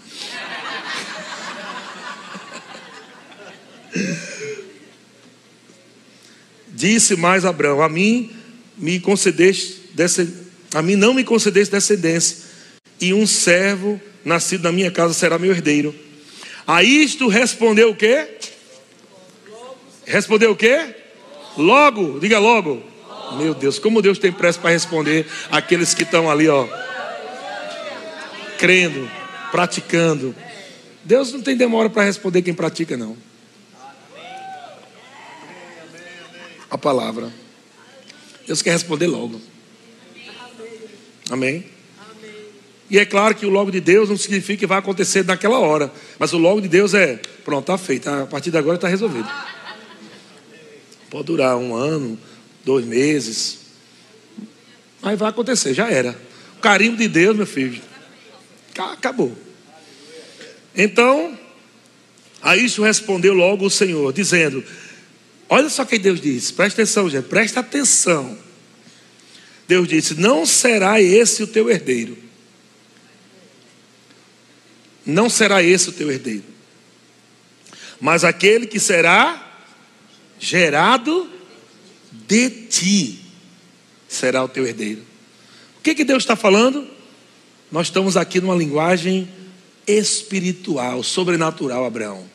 Disse mais Abraão: A mim me concedeste a mim não me concedeste descendência, e um servo nascido na minha casa será meu herdeiro. A isto respondeu o quê? Respondeu o quê? Logo, diga logo. Meu Deus, como Deus tem pressa para responder aqueles que estão ali, ó, crendo, praticando. Deus não tem demora para responder quem pratica, não. A palavra. Deus quer responder logo. Amém? E é claro que o logo de Deus não significa que vai acontecer naquela hora. Mas o logo de Deus é, pronto, está feito. A partir de agora está resolvido. Pode durar um ano, dois meses. Mas vai acontecer, já era. O carimbo de Deus, meu filho, acabou. Então, a isso respondeu logo o Senhor, dizendo: Olha só o que Deus disse, presta atenção, gente, presta atenção. Deus disse: Não será esse o teu herdeiro. Não será esse o teu herdeiro. Mas aquele que será gerado de ti será o teu herdeiro. O que, que Deus está falando? Nós estamos aqui numa linguagem espiritual, sobrenatural, Abraão.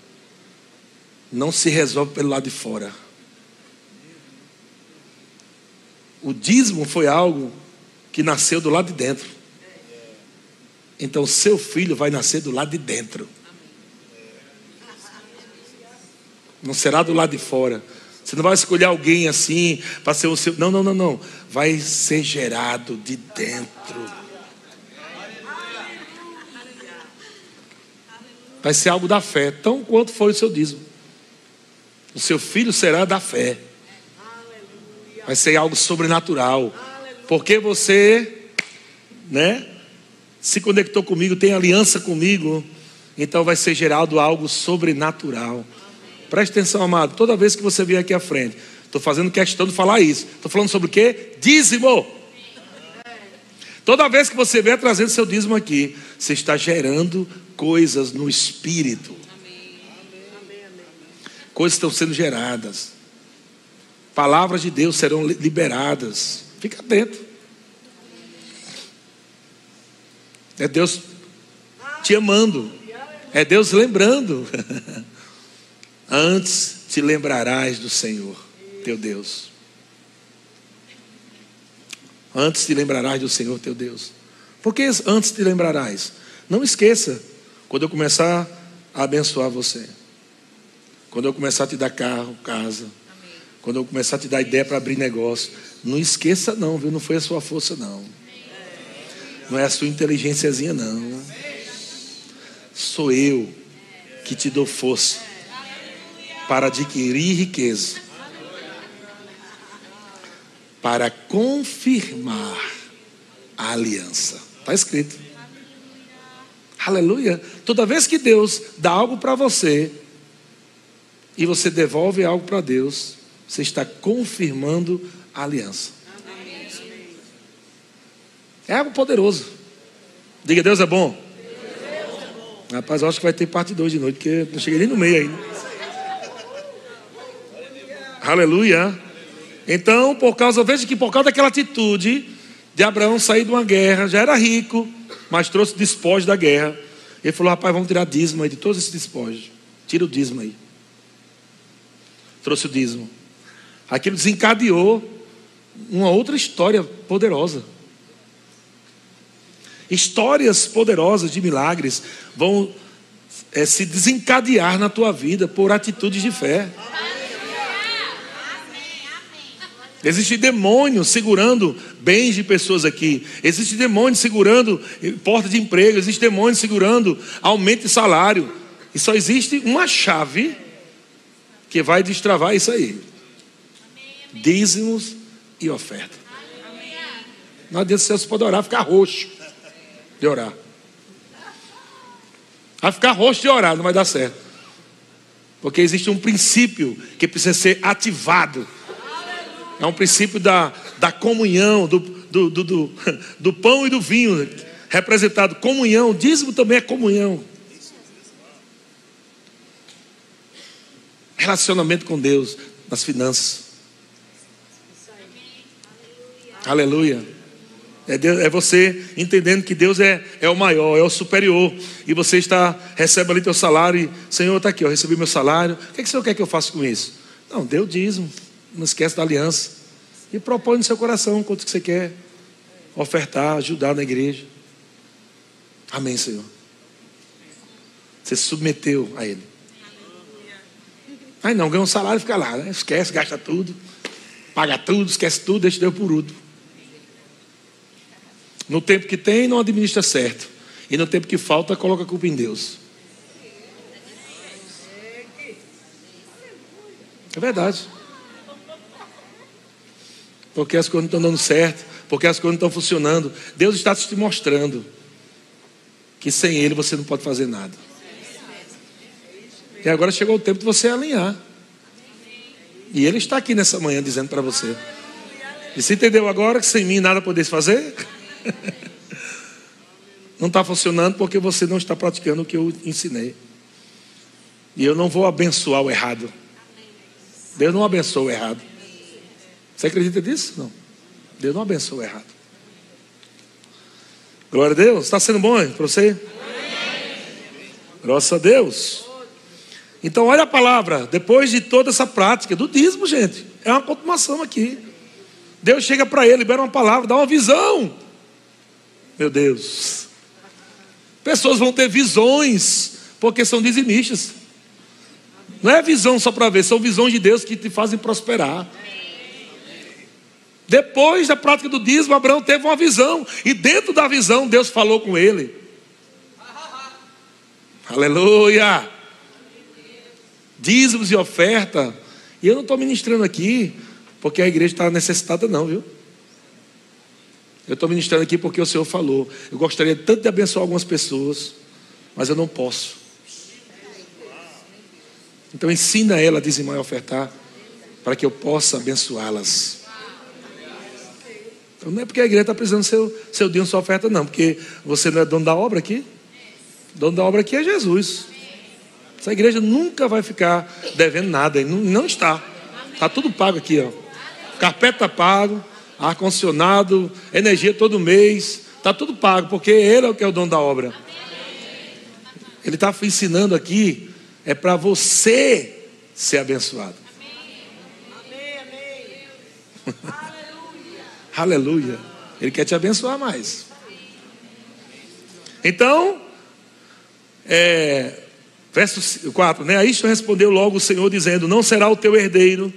Não se resolve pelo lado de fora. O dízimo foi algo que nasceu do lado de dentro. Então, seu filho vai nascer do lado de dentro. Não será do lado de fora. Você não vai escolher alguém assim para ser o seu. Não, não, não, não. Vai ser gerado de dentro. Vai ser algo da fé, tão quanto foi o seu dízimo. O seu filho será da fé. Vai ser algo sobrenatural. Porque você, né, se conectou comigo, tem aliança comigo, então vai ser gerado algo sobrenatural. Preste atenção, amado. Toda vez que você vier aqui à frente, estou fazendo questão de falar isso. Estou falando sobre o quê? Dízimo. Toda vez que você vier trazendo seu dízimo aqui, você está gerando coisas no espírito. Coisas estão sendo geradas. Palavras de Deus serão liberadas. Fica atento. É Deus te amando. É Deus lembrando. Antes te lembrarás do Senhor, teu Deus. Antes te lembrarás do Senhor, teu Deus. Por que antes te lembrarás? Não esqueça, quando eu começar a abençoar você, quando eu começar a te dar carro, casa, quando eu começar a te dar ideia para abrir negócio, não esqueça não, viu? Não foi a sua força não. Não é a sua inteligênciazinha não. Sou eu que te dou força para adquirir riqueza. Para confirmar a aliança. Está escrito. Aleluia. Toda vez que Deus dá algo para você e você devolve algo para Deus, você está confirmando a aliança. É algo poderoso. Diga, Deus é bom. Rapaz, eu acho que vai ter parte 2 de noite, porque não cheguei nem no meio ainda. Aleluia. Então, por causa, veja que por causa daquela atitude de Abraão sair de uma guerra, já era rico, mas trouxe despojos da guerra. Ele falou: rapaz, vamos tirar dízimo aí de todos esses despojos. Tira o dízimo aí. Trouxe o dízimo. Aquilo desencadeou uma outra história poderosa. Histórias poderosas de milagres vão é, se desencadear na tua vida por atitudes de fé. Existe demônio segurando bens de pessoas aqui. Existe demônio segurando porta de emprego. Existe demônio segurando aumento de salário. E só existe uma chave que vai destravar isso aí dízimos e oferta. Não adianta você pode orar, ficar roxo de orar. Vai ficar roxo de orar, não vai dar certo. Porque existe um princípio que precisa ser ativado. É um princípio da, da comunhão, do, do, do, do, pão e do vinho, representado. Comunhão, dízimo também é comunhão. Relacionamento com Deus, nas finanças. Aleluia. É, Deus, é, você entendendo que Deus é, é o maior, é o superior. E você está, recebe ali teu salário e, Senhor, está aqui, eu recebi meu salário. O que, é que o Senhor quer que eu faça com isso? Não, o dízimo. Não esquece da aliança. E propõe no seu coração quanto que você quer ofertar, ajudar na igreja. Amém, Senhor. Você se submeteu a Ele. Aí não, ganha um salário e fica lá, né? Esquece, gasta tudo, paga tudo, esquece tudo, deixa Deus por último. No tempo que tem, não administra certo. E no tempo que falta, coloca a culpa em Deus. É verdade. Porque as coisas não estão dando certo, porque as coisas não estão funcionando. Deus está te mostrando que sem Ele você não pode fazer nada. E agora chegou o tempo de você alinhar. E Ele está aqui nessa manhã dizendo para você. E você entendeu agora que sem mim nada podeis fazer? Não está funcionando porque você não está praticando o que eu ensinei. E eu não vou abençoar o errado. Deus não abençoa o errado. Você acredita nisso? Não. Deus não abençoa o errado. Glória a Deus. Está sendo bom para você? Graças a Deus. Então, olha a palavra. Depois de toda essa prática do dízimo, gente, é uma continuação aqui. Deus chega para ele, libera uma palavra, dá uma visão. Meu Deus. Pessoas vão ter visões, porque são dizimistas. Não é visão só para ver, são visões de Deus que te fazem prosperar. Depois da prática do dízimo, Abraão teve uma visão, e dentro da visão, Deus falou com ele. Aleluia! Dízimos e oferta. E eu não estou ministrando aqui porque a igreja está necessitada, não, viu? Eu estou ministrando aqui porque o Senhor falou. Eu gostaria tanto de abençoar algumas pessoas, mas eu não posso. Então ensina ela a dizimar e ofertar, para que eu possa abençoá-las. Então não é porque a igreja está precisando do seu, seu dia sua oferta, não, porque você não é dono da obra aqui. Dono da obra aqui é Jesus. Essa igreja nunca vai ficar devendo nada, não, não está. Está tudo pago aqui, ó. Carpeta pago, ar-condicionado, energia todo mês, está tudo pago, porque ele é o que é o dono da obra. Ele está ensinando aqui, é para você ser abençoado. Aleluia. Ele quer te abençoar mais. Então, é, verso 4, né? A isto respondeu logo o Senhor, dizendo: Não será o teu herdeiro,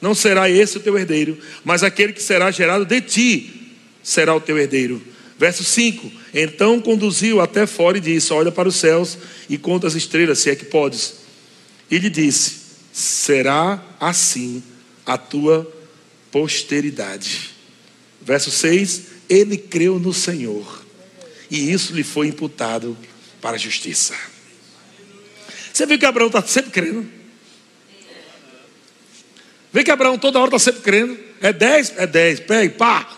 não será esse o teu herdeiro, mas aquele que será gerado de ti será o teu herdeiro. Verso 5: Então conduziu até fora e disse: Olha para os céus e conta as estrelas, se é que podes. E lhe disse: Será assim a tua posteridade. Verso 6: Ele creu no Senhor, e isso lhe foi imputado para a justiça. Você viu que Abraão está sempre crendo? Vê que Abraão toda hora está sempre crendo. É 10? É 10. Pega, pá.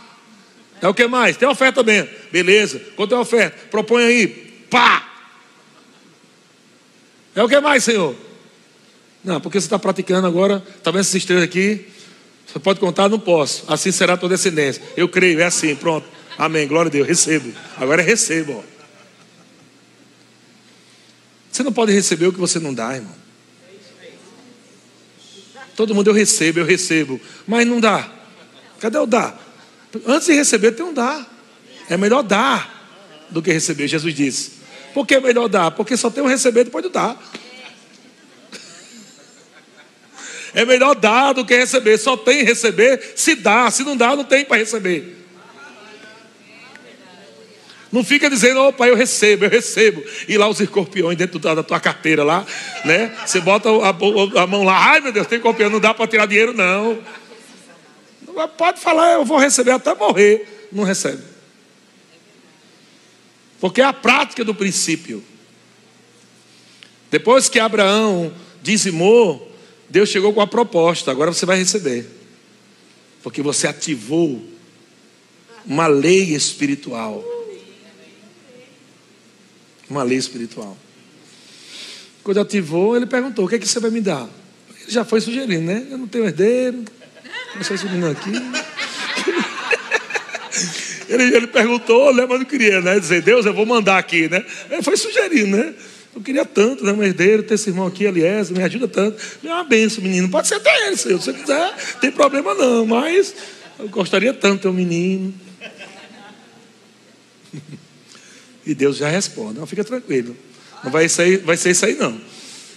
É o que mais? Tem oferta também. Beleza. Quanto é a oferta? Propõe aí. Pá. É o que mais, Senhor? Não, porque você está praticando agora. Está vendo essas estrelas aqui? Você pode contar? Não posso. Assim será a tua descendência. Eu creio, é assim, pronto. Amém. Glória a Deus. Recebo. Agora é recebo. Você não pode receber o que você não dá, irmão. Todo mundo eu recebo, eu recebo. Mas não dá. Cadê o dar? Antes de receber, tem um dar. É melhor dar do que receber, Jesus disse. Por que é melhor dar? Porque só tem um receber depois do dar. É melhor dar do que receber. Só tem receber se dá. Se não dá, não tem para receber. Não fica dizendo, opa, eu recebo, eu recebo. E lá os escorpiões dentro da, tua carteira lá, né? Você bota a, a mão lá, ai meu Deus, tem escorpião, não dá para tirar dinheiro, não. Pode falar, eu vou receber até morrer. Não recebe. Porque é a prática do princípio. Depois que Abraão dizimou, Deus chegou com a proposta: agora você vai receber. Porque você ativou uma lei espiritual. Uma lei espiritual. Quando ativou, ele perguntou: o que, é que você vai me dar? Ele já foi sugerindo, né? Eu não tenho herdeiro, não sei se aqui. Ele, ele perguntou, mas não queria, né? Dizer, Deus, eu vou mandar aqui, né? Ele foi sugerindo, né? Eu queria tanto, né? Um herdeiro, ter esse irmão aqui, aliás, me ajuda tanto. É uma benção, menino. Pode ser até ele, se você quiser, tem problema não, mas eu gostaria tanto de ter um menino. E Deus já responde. Não, fica tranquilo. Não vai, sair, vai ser isso aí, não.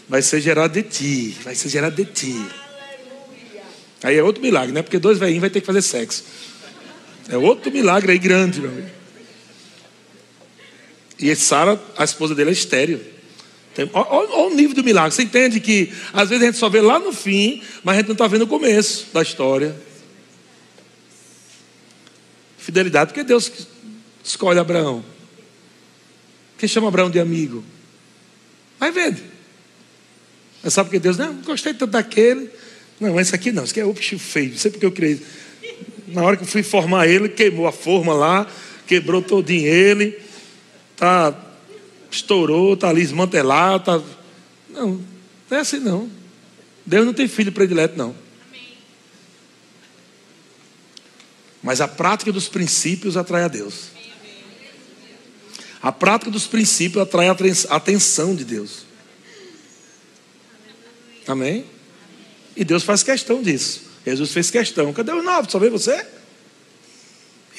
Vai ser gerado de ti. Vai ser gerado de ti. Aí é outro milagre, né? Porque dois velhinhos vai ter que fazer sexo. É outro milagre aí grande, meu amigo. E Sara, a esposa dele, é estéreo. Olha, o nível do milagre. Você entende que às vezes a gente só vê lá no fim, mas a gente não está vendo o começo da história. Fidelidade, porque Deus escolhe Abraão. Quem chama Abraão de amigo? Vai vendo. Mas sabe porque Deus, não, gostei tanto daquele. Não, esse aqui não, esse aqui é o bicho feio. Não sei porque eu criei. Na hora que eu fui formar ele, queimou a forma lá, quebrou todinho ele, tá, estourou, tá ali esmantelado, tá. Não, não é assim não. Deus não tem filho predileto, não. Mas a prática dos princípios atrai a Deus. A prática dos princípios atrai a atenção de Deus. Amém? E Deus faz questão disso. Jesus fez questão. Cadê os nove? Só veio você?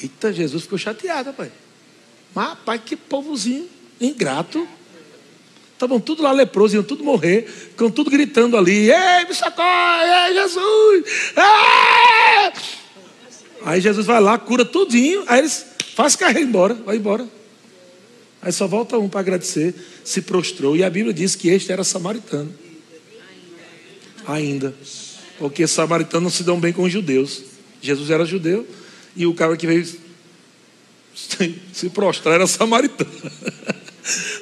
Eita, Jesus ficou chateado, pai. Mas, pai, que povozinho ingrato. Estavam tudo lá leprosos, iam tudo morrer. Ficam tudo gritando ali. Ei, me socorre! Ei, Jesus! Ei! Aí Jesus vai lá, cura tudinho. Aí eles faz carreira embora, vai embora. Aí só volta um para agradecer, se prostrou. E a Bíblia diz que este era samaritano. Ainda. Porque samaritanos não se dão bem com os judeus. Jesus era judeu e o cara que veio se prostrar era samaritano.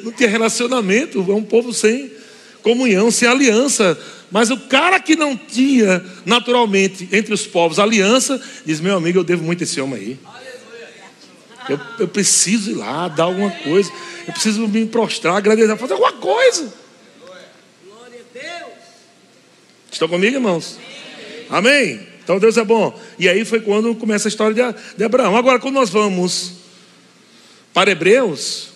Não tinha relacionamento, é um povo sem comunhão, sem aliança. Mas o cara que não tinha naturalmente entre os povos aliança, diz: Meu amigo, eu devo muito a esse homem aí. Eu, eu preciso ir lá, dar alguma coisa. Eu preciso me prostrar, agradecer, fazer alguma coisa. Estão comigo, irmãos? Amém? Então Deus é bom. E aí foi quando começa a história de Abraão. Agora, quando nós vamos para Hebreus,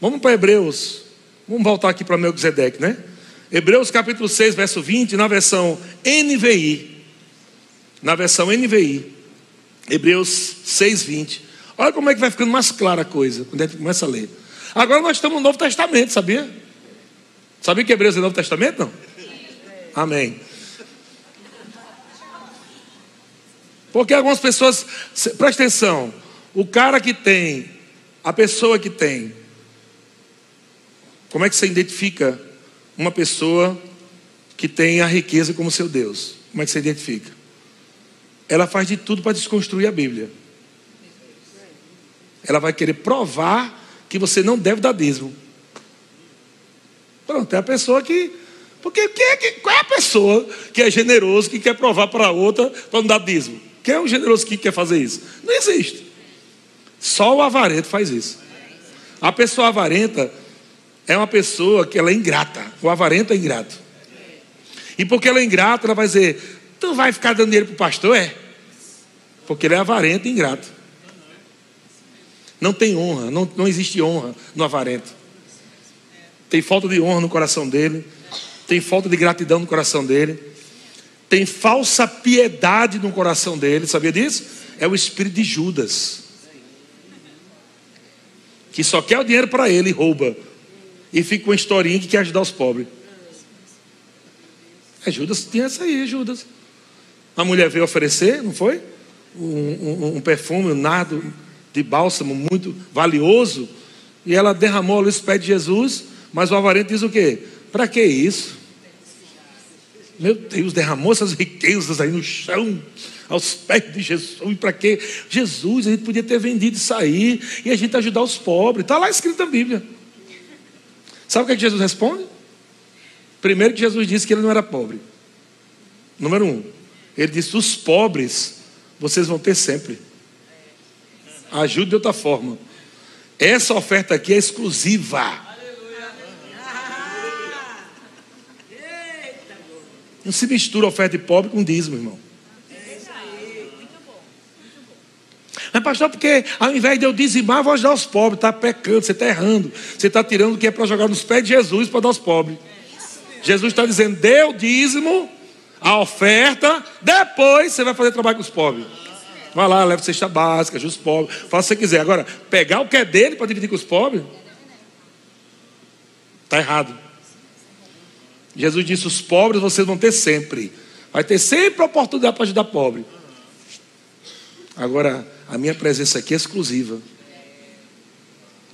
vamos para Hebreus. Vamos voltar aqui para Melquisedeque, né? Hebreus capítulo 6, verso 20, na versão NVI. Na versão NVI. Hebreus 6, 20. Olha como é que vai ficando mais clara a coisa quando a gente começa a ler. Agora nós estamos no Novo Testamento, sabia? Sabia que Hebreus é Novo Testamento? Não? Amém. Porque algumas pessoas, presta atenção, o cara que tem, a pessoa que tem, como é que você identifica uma pessoa que tem a riqueza como seu Deus? Como é que você identifica? Ela faz de tudo para desconstruir a Bíblia. Ela vai querer provar que você não deve dar dízimo. Pronto, é a pessoa que. Porque que, qual é a pessoa que é generoso, que quer provar para outra para não dar dízimo? Quem é o generoso que quer fazer isso? Não existe. Só o avarento faz isso. A pessoa avarenta é uma pessoa que ela é ingrata. O avarento é ingrato. E porque ela é ingrata, ela vai dizer: Tu vai ficar dando dinheiro para o pastor? É. Porque ele é avarento e ingrato. Não tem honra, não, não existe honra no avarento. Tem falta de honra no coração dele, tem falta de gratidão no coração dele tem falsa piedade no coração dele, sabia disso? É o espírito de Judas, que só quer o dinheiro para ele e rouba, e fica com uma historinha que quer ajudar os pobres. É Judas, tinha essa aí, Judas. A mulher veio oferecer, não foi? Um, um, um perfume, um nardo de bálsamo muito valioso, e ela derramou ali os pés de Jesus, mas o avarento diz o quê? Para que isso? Meu Deus, derramou essas riquezas aí no chão, aos pés de Jesus. E para quê? Jesus, a gente podia ter vendido isso aí e a gente ajudar os pobres. Está lá escrito na Bíblia. Sabe o que, é que Jesus responde? Primeiro que Jesus disse que ele não era pobre. Número um, ele disse: os pobres vocês vão ter sempre. Ajude de outra forma. Essa oferta aqui é exclusiva. Não se mistura oferta de pobre com dízimo, irmão. Mas, pastor, porque ao invés de eu dizimar, vou ajudar os pobres. Está pecando, você está errando. Você está tirando o que é para jogar nos pés de Jesus para dar aos pobres. Jesus está dizendo: dê o dízimo, a oferta, depois você vai fazer trabalho com os pobres. Vai lá, leva cesta básica, ajuda os pobres, faça o que você quiser. Agora, pegar o que é dele para dividir com os pobres, está errado. Jesus disse: os pobres vocês vão ter sempre. Vai ter sempre oportunidade para ajudar pobre. Agora, a minha presença aqui é exclusiva.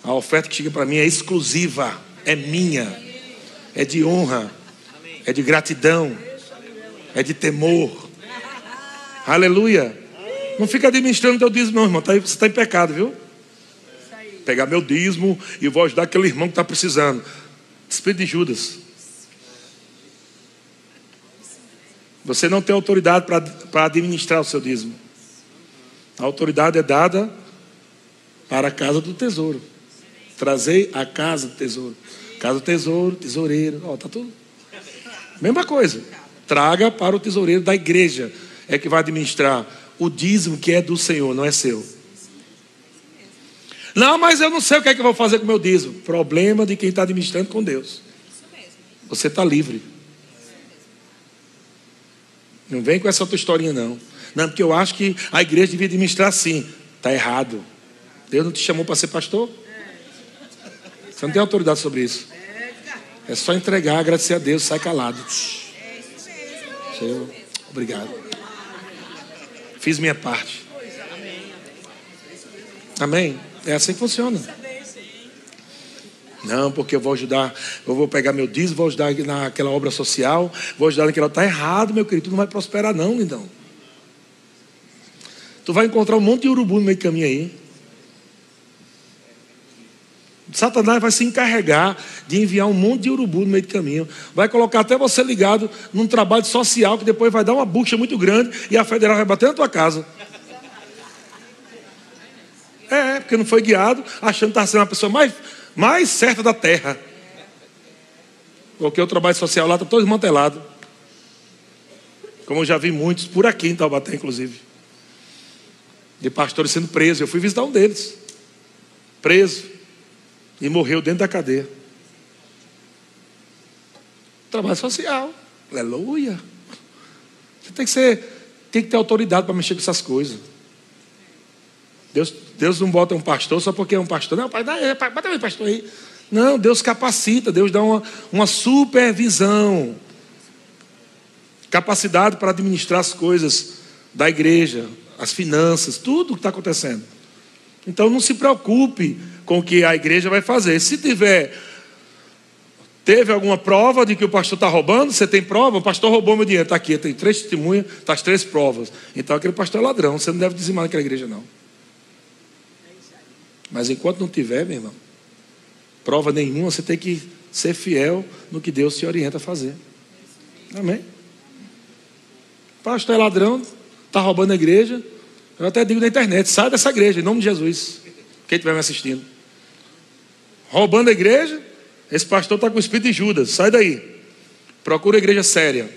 A oferta que chega para mim é exclusiva, é minha, é de honra, é de gratidão, é de temor. Aleluia. Não fica administrando teu dízimo, não, irmão. Tá você está em pecado, viu? Pegar meu dízimo e vou ajudar aquele irmão que está precisando. Espírito de Judas. Você não tem autoridade para administrar o seu dízimo. A autoridade é dada para a casa do tesouro. Trazei a casa do tesouro. Casa do tesouro, tesoureiro, ó, tá tudo. Mesma coisa. Traga para o tesoureiro da igreja. É que vai administrar o dízimo que é do Senhor, não é seu. Não, mas eu não sei o que é que eu vou fazer com o meu dízimo. Problema de quem está administrando com Deus. Você está livre. Não vem com essa outra historinha, não. Não, porque eu acho que a igreja devia administrar assim. Está errado. Deus não te chamou para ser pastor? Você não tem autoridade sobre isso. É só entregar, agradecer a Deus, sai calado. Obrigado. Fiz minha parte. Amém? É assim que funciona. Não, porque eu vou ajudar, eu vou pegar meu dízimo, vou ajudar naquela obra social, vou ajudar naquela. Está errado, meu querido, tu não vai prosperar, não, lindão. Tu vai encontrar um monte de urubu no meio do caminho aí. Satanás vai se encarregar de enviar um monte de urubu no meio do caminho. Vai colocar até você ligado num trabalho social que depois vai dar uma bucha muito grande e a federal vai bater na tua casa. É, porque não foi guiado, achando que está sendo uma pessoa mais mais certa da terra. Porque o trabalho social lá está todo desmantelado. Como eu já vi muitos por aqui em Taubaté, inclusive. De pastores sendo presos. Eu fui visitar um deles. Preso. E morreu dentro da cadeia. Trabalho social. Aleluia. Você tem que ser, tem que ter autoridade para mexer com essas coisas. Deus, Deus não bota um pastor só porque é um pastor. Não, pai, dá, bota aí, pastor aí. Não, Deus capacita, Deus dá uma, uma supervisão. Capacidade para administrar as coisas da igreja, as finanças, tudo o que está acontecendo. Então não se preocupe com o que a igreja vai fazer. Se tiver Teve alguma prova de que o pastor está roubando? Você tem prova? O pastor roubou meu dinheiro. Está aqui, tem três testemunhas, está as três provas. Então aquele pastor é ladrão. Você não deve dizimar naquela igreja, não. Mas enquanto não tiver, meu irmão, prova nenhuma, você tem que ser fiel no que Deus te orienta a fazer. Amém? Pastor é ladrão, está roubando a igreja. Eu até digo na internet: sai dessa igreja, em nome de Jesus. Quem estiver me assistindo. Roubando a igreja, esse pastor está com o espírito de Judas, sai daí. Procura a igreja séria.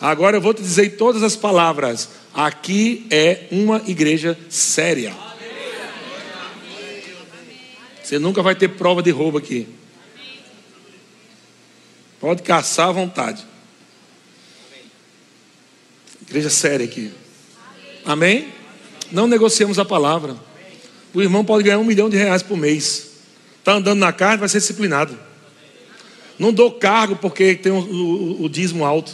Agora eu vou te dizer todas as palavras. Aqui é uma igreja séria. Você nunca vai ter prova de roubo aqui. Pode caçar à vontade. Igreja séria aqui. Amém? Não negociamos a palavra. O irmão pode ganhar um milhão de reais por mês. Está andando na carne, vai ser disciplinado. Não dou cargo porque tem o, o, o dízimo alto.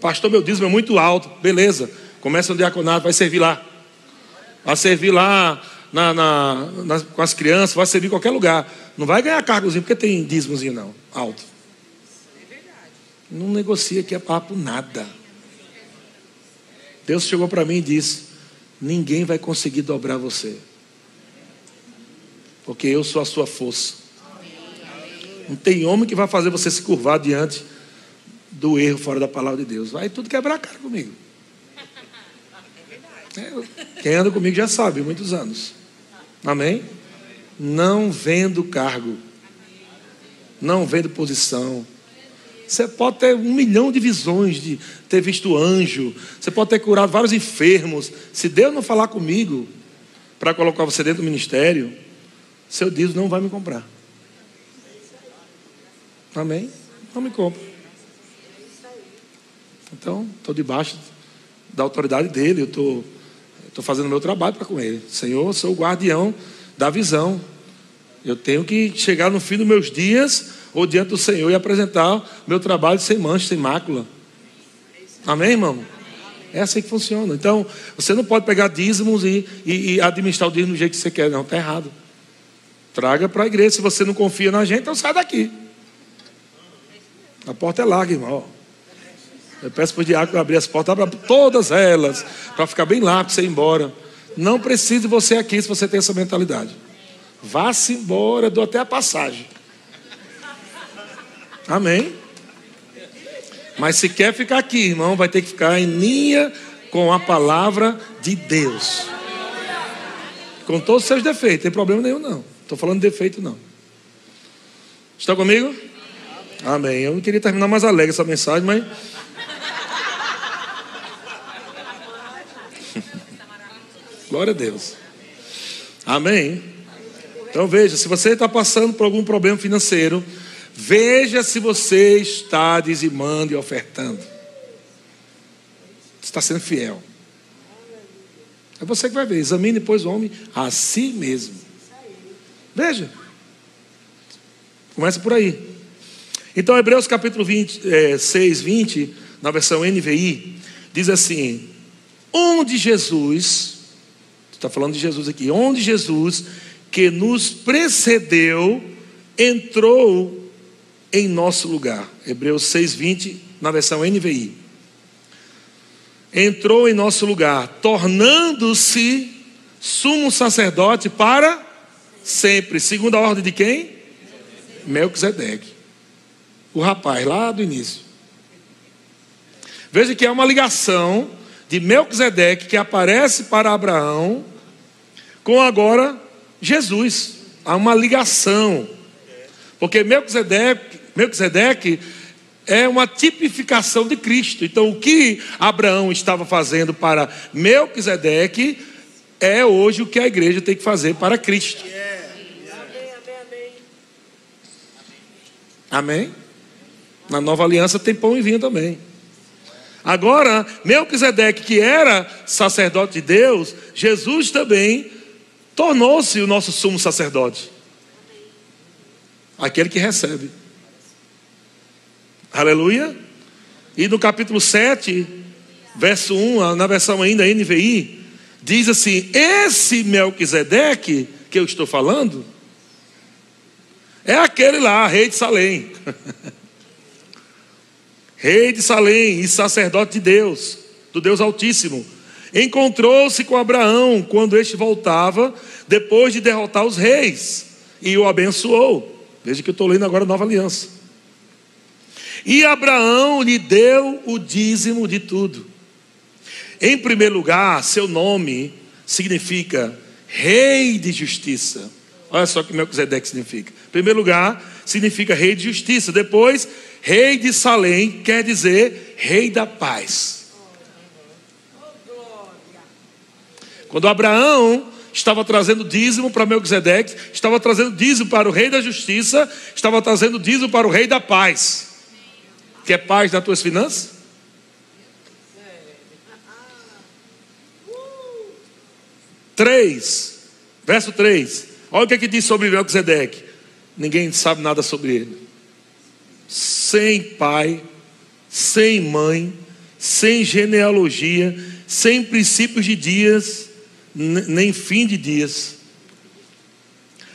Pastor, meu dízimo é muito alto. Beleza. Começa no diaconato, vai servir lá. Vai servir lá na, na, na, com as crianças, vai servir em qualquer lugar. Não vai ganhar cargozinho porque tem dízimozinho, não. Alto. Não negocia aqui é papo nada. Deus chegou para mim e disse: Ninguém vai conseguir dobrar você. Porque eu sou a sua força. Não tem homem que vai fazer você se curvar diante do erro fora da palavra de Deus. Vai tudo quebrar a cara comigo. É, quem anda comigo já sabe, muitos anos. Amém? Não vendo cargo. Não vendo posição. Você pode ter um milhão de visões de ter visto anjo. Você pode ter curado vários enfermos. Se Deus não falar comigo para colocar você dentro do ministério, seu Deus não vai me comprar. Amém? Não me compra. Então, estou debaixo da autoridade dele. Eu estou tô fazendo meu trabalho para com ele. Senhor, eu sou o guardião da visão. Eu tenho que chegar no fim dos meus dias ou diante do Senhor e apresentar meu trabalho sem mancha, sem mácula. Amém, irmão? É assim que funciona. Então, você não pode pegar dízimos e, e, e administrar o dízimo do jeito que você quer. Não, está errado. Traga para a igreja. Se você não confia na gente, então sai daqui. A porta é larga, irmão. Eu peço para o diácono abrir as portas, abra todas elas, para ficar bem largo para você ir embora. Não precisa você aqui se você tem essa mentalidade. Vá-se embora, dou até a passagem. Amém? Mas se quer ficar aqui, irmão, vai ter que ficar em linha com a palavra de Deus. Com todos os seus defeitos, tem problema nenhum, não. Estou falando de defeito, não. Está comigo? Amém. Eu não queria terminar mais alegre essa mensagem, mas. Glória a Deus. Amém. Então veja, se você está passando por algum problema financeiro, veja se você está dizimando e ofertando. Está sendo fiel. É você que vai ver. Examine, pois, o homem a si mesmo. Veja. Começa por aí. Então, Hebreus capítulo 20, é, 6, 20, na versão NVI, diz assim: Onde Jesus, está falando de Jesus aqui, onde Jesus, que nos precedeu, entrou em nosso lugar. Hebreus 6, 20, na versão NVI. Entrou em nosso lugar, tornando-se sumo sacerdote para sempre. Segundo a ordem de quem? Melquisedeque o rapaz lá do início. Veja que é uma ligação de Melquisedeque que aparece para Abraão com agora Jesus. Há uma ligação. Porque Melquisedeque, Melquisedeque é uma tipificação de Cristo. Então, o que Abraão estava fazendo para Melquisedeque é hoje o que a igreja tem que fazer para Cristo. Amém? Na nova aliança tem pão e vinho também. Agora, Melquisedeque, que era sacerdote de Deus, Jesus também tornou-se o nosso sumo sacerdote. Aquele que recebe. Aleluia. E no capítulo 7, verso 1, na versão ainda NVI, diz assim: Esse Melquisedeque que eu estou falando é aquele lá, rei de Salém. rei de Salém e sacerdote de Deus, do Deus Altíssimo. Encontrou-se com Abraão quando este voltava, depois de derrotar os reis, e o abençoou. Veja que eu estou lendo agora a nova aliança. E Abraão lhe deu o dízimo de tudo. Em primeiro lugar, seu nome significa Rei de Justiça. Olha só o que Melquisedeque significa. Em primeiro lugar, significa Rei de Justiça. Depois, Rei de Salém quer dizer Rei da Paz. Quando Abraão estava trazendo dízimo para Melquisedeque, estava trazendo dízimo para o Rei da Justiça, estava trazendo dízimo para o Rei da Paz. Quer paz nas tuas finanças? Três, verso 3. Olha o que, é que diz sobre Melquisedeque. Ninguém sabe nada sobre ele. Sem pai, sem mãe, sem genealogia, sem princípios de dias, nem fim de dias.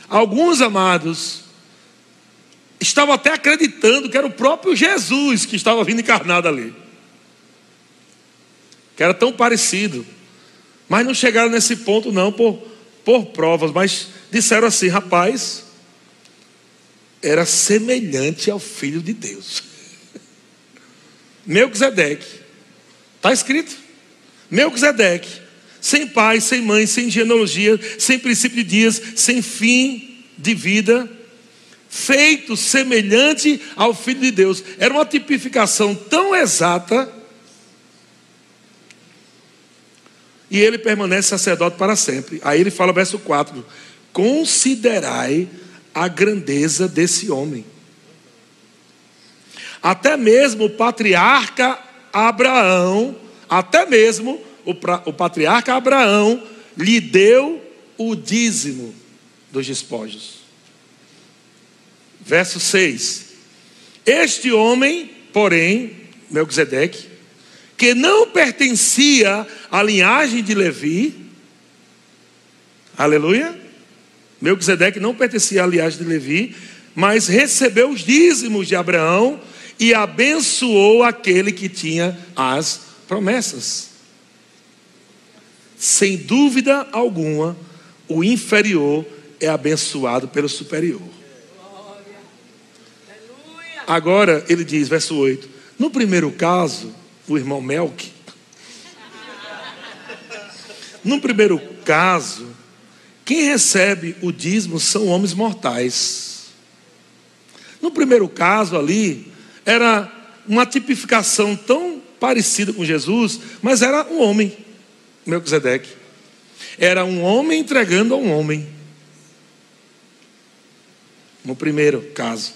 Alguns amados estavam até acreditando que era o próprio Jesus que estava vindo encarnado ali. Que era tão parecido. Mas não chegaram nesse ponto, não, por, por provas, mas disseram assim: rapaz, era semelhante ao Filho de Deus. Melquisedeque, está escrito. Melquisedeque, sem pai, sem mãe, sem genealogia, sem princípio de dias, sem fim de vida, feito semelhante ao Filho de Deus. Era uma tipificação tão exata e ele permanece sacerdote para sempre. Aí ele fala, verso 4: Considerai a grandeza desse homem. Até mesmo o patriarca Abraão, até mesmo o, o patriarca Abraão, lhe deu o dízimo dos despojos. Verso 6: Este homem, porém, Melquisedeque, que não pertencia à linhagem de Levi, aleluia, Melquisedeque não pertencia à linhagem de Levi, mas recebeu os dízimos de Abraão e abençoou aquele que tinha as promessas. Sem dúvida alguma, o inferior é abençoado pelo superior. Agora ele diz, verso 8: No primeiro caso, o irmão Melk. No primeiro caso, quem recebe o dízimo são homens mortais. No primeiro caso ali, era uma tipificação tão parecida com Jesus, mas era um homem, Melquisedeque. Era um homem entregando a um homem. No primeiro caso.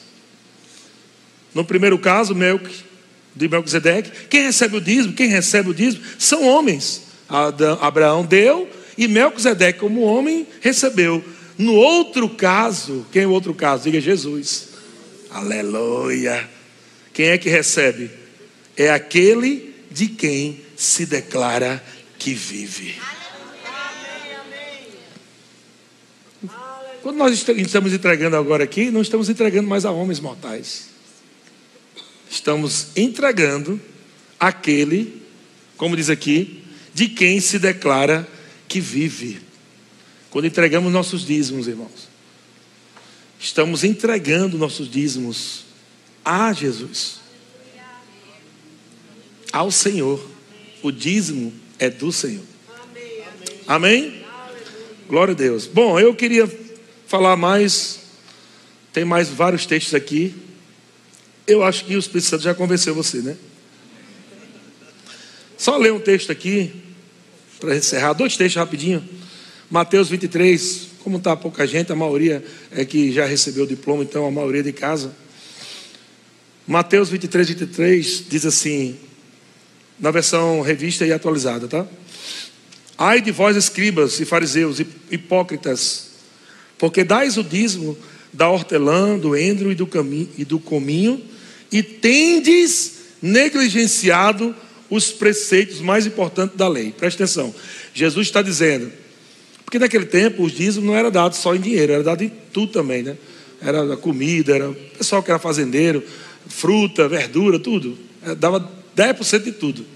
No primeiro caso, Melquisedeque de Melquisedeque. Quem recebe o dízimo? Quem recebe o dízimo? São homens. Abraão deu e Melquisedeque, como homem, recebeu. No outro caso, quem é o outro caso? Diga Jesus. Aleluia. Quem é que recebe? É aquele de quem se declara que vive. Quando nós estamos entregando agora aqui, não estamos entregando mais a homens mortais estamos entregando aquele, como diz aqui, de quem se declara que vive. Quando entregamos nossos dízimos, irmãos, estamos entregando nossos dízimos a Jesus, ao Senhor. O dízimo é do Senhor. Amém? Glória a Deus. Bom, eu queria falar mais, tem mais vários textos aqui Eu acho que o Espírito Santo já convenceu você, né? Só ler um texto aqui, para encerrar, dois textos rapidinho. Mateus 23, como está pouca gente, a maioria é que já recebeu o diploma, então a maioria de casa. Mateus 23, 23 diz assim, na versão revista e atualizada, tá? Ai de vós, escribas e fariseus, hipócritas, porque dais o dízimo da hortelã, do endro e do, caminho, e do cominho, e tendes negligenciado os preceitos mais importantes da lei. Presta atenção. Jesus está dizendo, porque naquele tempo os dízimos não era dado só em dinheiro, era dado em tudo também, né? Era comida, era pessoal que era fazendeiro, fruta, verdura, tudo. É, dava 10% de tudo.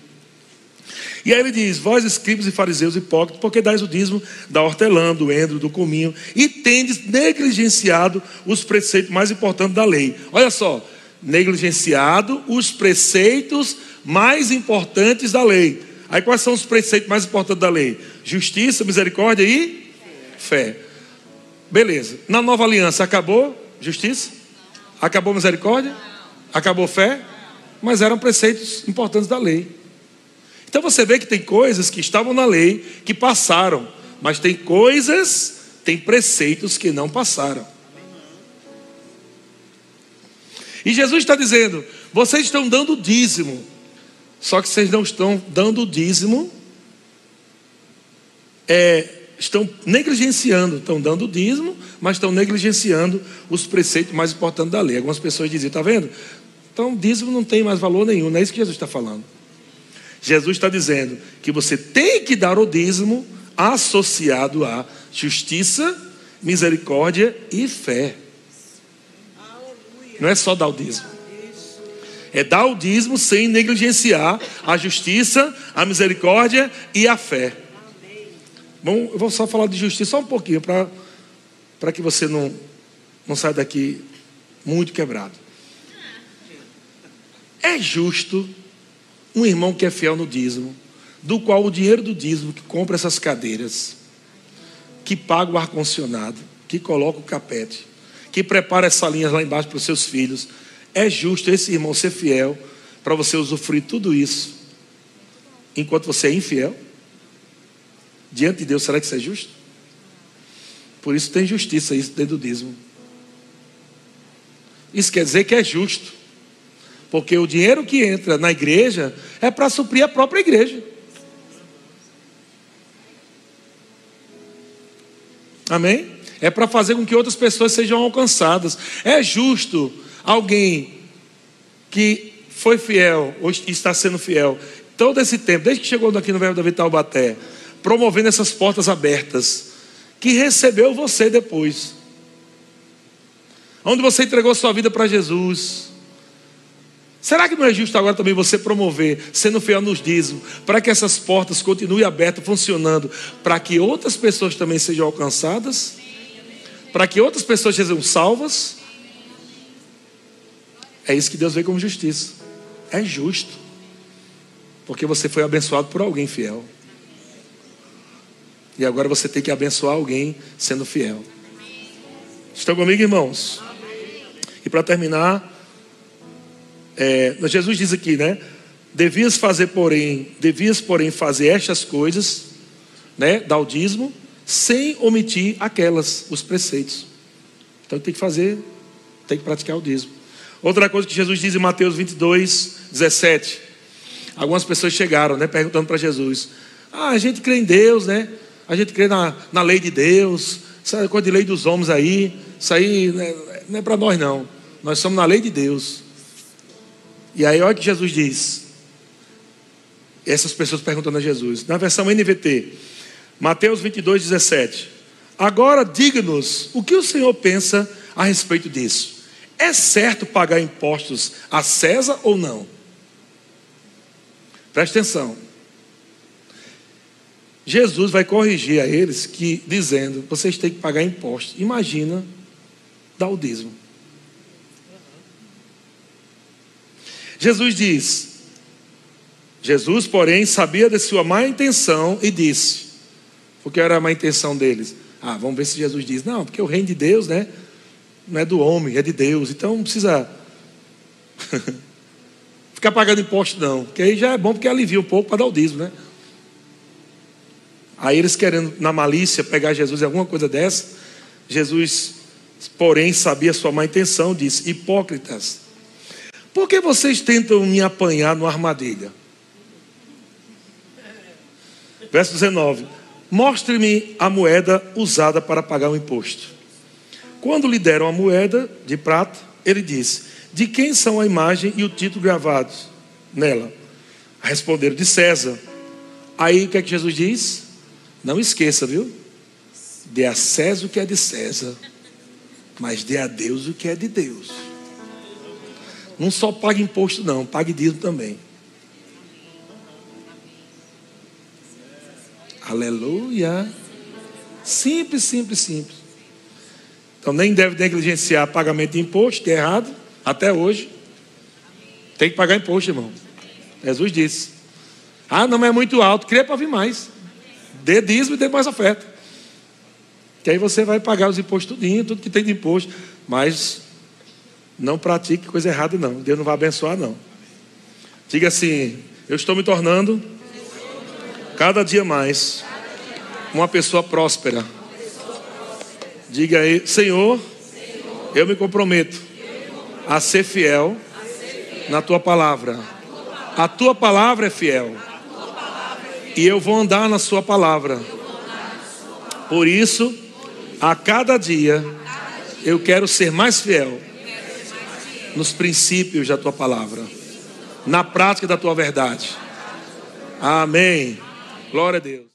E aí ele diz: Vós, escribas e fariseus hipócritas, porque dais o dízimo da hortelã, do endro, do cominho, e tendes negligenciado os preceitos mais importantes da lei. Olha só, negligenciado os preceitos mais importantes da lei. Aí quais são os preceitos mais importantes da lei? Justiça, misericórdia e fé. Beleza. Na nova aliança acabou justiça? Acabou misericórdia? Acabou fé? Mas eram preceitos importantes da lei. Então você vê que tem coisas que estavam na lei que passaram, mas tem coisas, tem preceitos que não passaram. E Jesus está dizendo: vocês estão dando dízimo, só que vocês não estão dando dízimo, é, estão negligenciando, estão dando dízimo, mas estão negligenciando os preceitos mais importantes da lei. Algumas pessoas dizem: está vendo? Então dízimo não tem mais valor nenhum, não é isso que Jesus está falando. Jesus está dizendo que você tem que dar o dízimo associado a justiça, misericórdia e fé. Não é só dar o dízimo. É dar o dízimo sem negligenciar a justiça, a misericórdia e a fé. Bom, eu vou só falar de justiça só um pouquinho para que você não, não saia daqui muito quebrado. É justo um irmão que é fiel no dízimo, do qual o dinheiro do dízimo que compra essas cadeiras, que paga o ar-condicionado, que coloca o capete, que prepara essa linha lá embaixo para os seus filhos, é justo esse irmão ser fiel para você usufruir tudo isso, enquanto você é infiel? Diante de Deus, será que isso é justo? Por isso tem justiça isso dentro do dízimo. Isso quer dizer que é justo. Porque o dinheiro que entra na igreja é para suprir a própria igreja. Amém? É para fazer com que outras pessoas sejam alcançadas. É justo alguém que foi fiel, ou está sendo fiel, todo esse tempo, desde que chegou aqui no Verbo da Vital Baté, promovendo essas portas abertas, que recebeu você depois. Onde você entregou sua vida para Jesus Será que não é justo agora também você promover, sendo fiel nos dízimos, para que essas portas continuem abertas, funcionando, para que outras pessoas também sejam alcançadas? Para que outras pessoas sejam salvas? É isso que Deus vê como justiça. É justo. Porque você foi abençoado por alguém fiel. E agora você tem que abençoar alguém sendo fiel. Estão comigo, irmãos? E para terminar, é, Jesus diz aqui, né? Devias fazer, porém, devias, porém, fazer estas coisas, né? Dar sem omitir aquelas, os preceitos. Então tem que fazer, tem que praticar o dízimo. Outra coisa que Jesus diz em Mateus 22, 17. Algumas pessoas chegaram, né? Perguntando para Jesus: Ah, a gente crê em Deus, né? A gente crê na, na lei de Deus, essa coisa de lei dos homens aí, isso aí né, não é para nós, não. Nós somos na lei de Deus. E aí, olha o que Jesus diz. Essas pessoas perguntando a Jesus. Na versão NVT, Mateus 22, 17. Agora diga-nos o que o Senhor pensa a respeito disso. É certo pagar impostos a César ou não? Preste atenção. Jesus vai corrigir a eles que dizendo, vocês têm que pagar impostos. Imagina dar o dízimo. Jesus diz: Jesus, porém, sabia de sua má intenção e disse: porque era a má intenção deles. Ah, vamos ver se Jesus diz: não, porque o reino de Deus, né? Não é do homem, é de Deus. Então não precisa Ficar pagando imposto não, porque aí já é bom porque alivia um pouco para dar o dízimo, né? Aí eles querendo, na malícia, pegar Jesus em alguma coisa dessa, Jesus, porém, sabia sua má intenção, disse: Hipócritas, por que vocês tentam me apanhar numa armadilha? Verso 19: Mostre-me a moeda usada para pagar o imposto. Quando lhe deram a moeda de prata, ele disse: De quem são a imagem e o título gravados nela? Responderam: De César. Aí o que é que Jesus diz? Não esqueça, viu? Dê a César o que é de César, mas dê a Deus o que é de Deus. Não só pague imposto, não, pague dízimo também. Aleluia. Simples, simples, simples. Então nem deve negligenciar pagamento de imposto, que é errado, até hoje. Tem que pagar imposto, irmão. Jesus disse. Ah, não é muito alto, crê para vir mais. Dê dízimo e dê mais oferta. Que aí você vai pagar os impostos tudinho, tudo que tem de imposto. Mas não pratique coisa errada, não. Deus não vai abençoar, não. Diga assim: Eu estou me tornando cada dia mais uma pessoa próspera. Diga aí, Senhor, eu me comprometo a ser fiel na tua palavra. A tua palavra é fiel. E eu vou andar na sua palavra. Por isso, a cada dia, eu quero ser mais fiel nos princípios da tua palavra, na prática da tua verdade. Amém. Glória a Deus.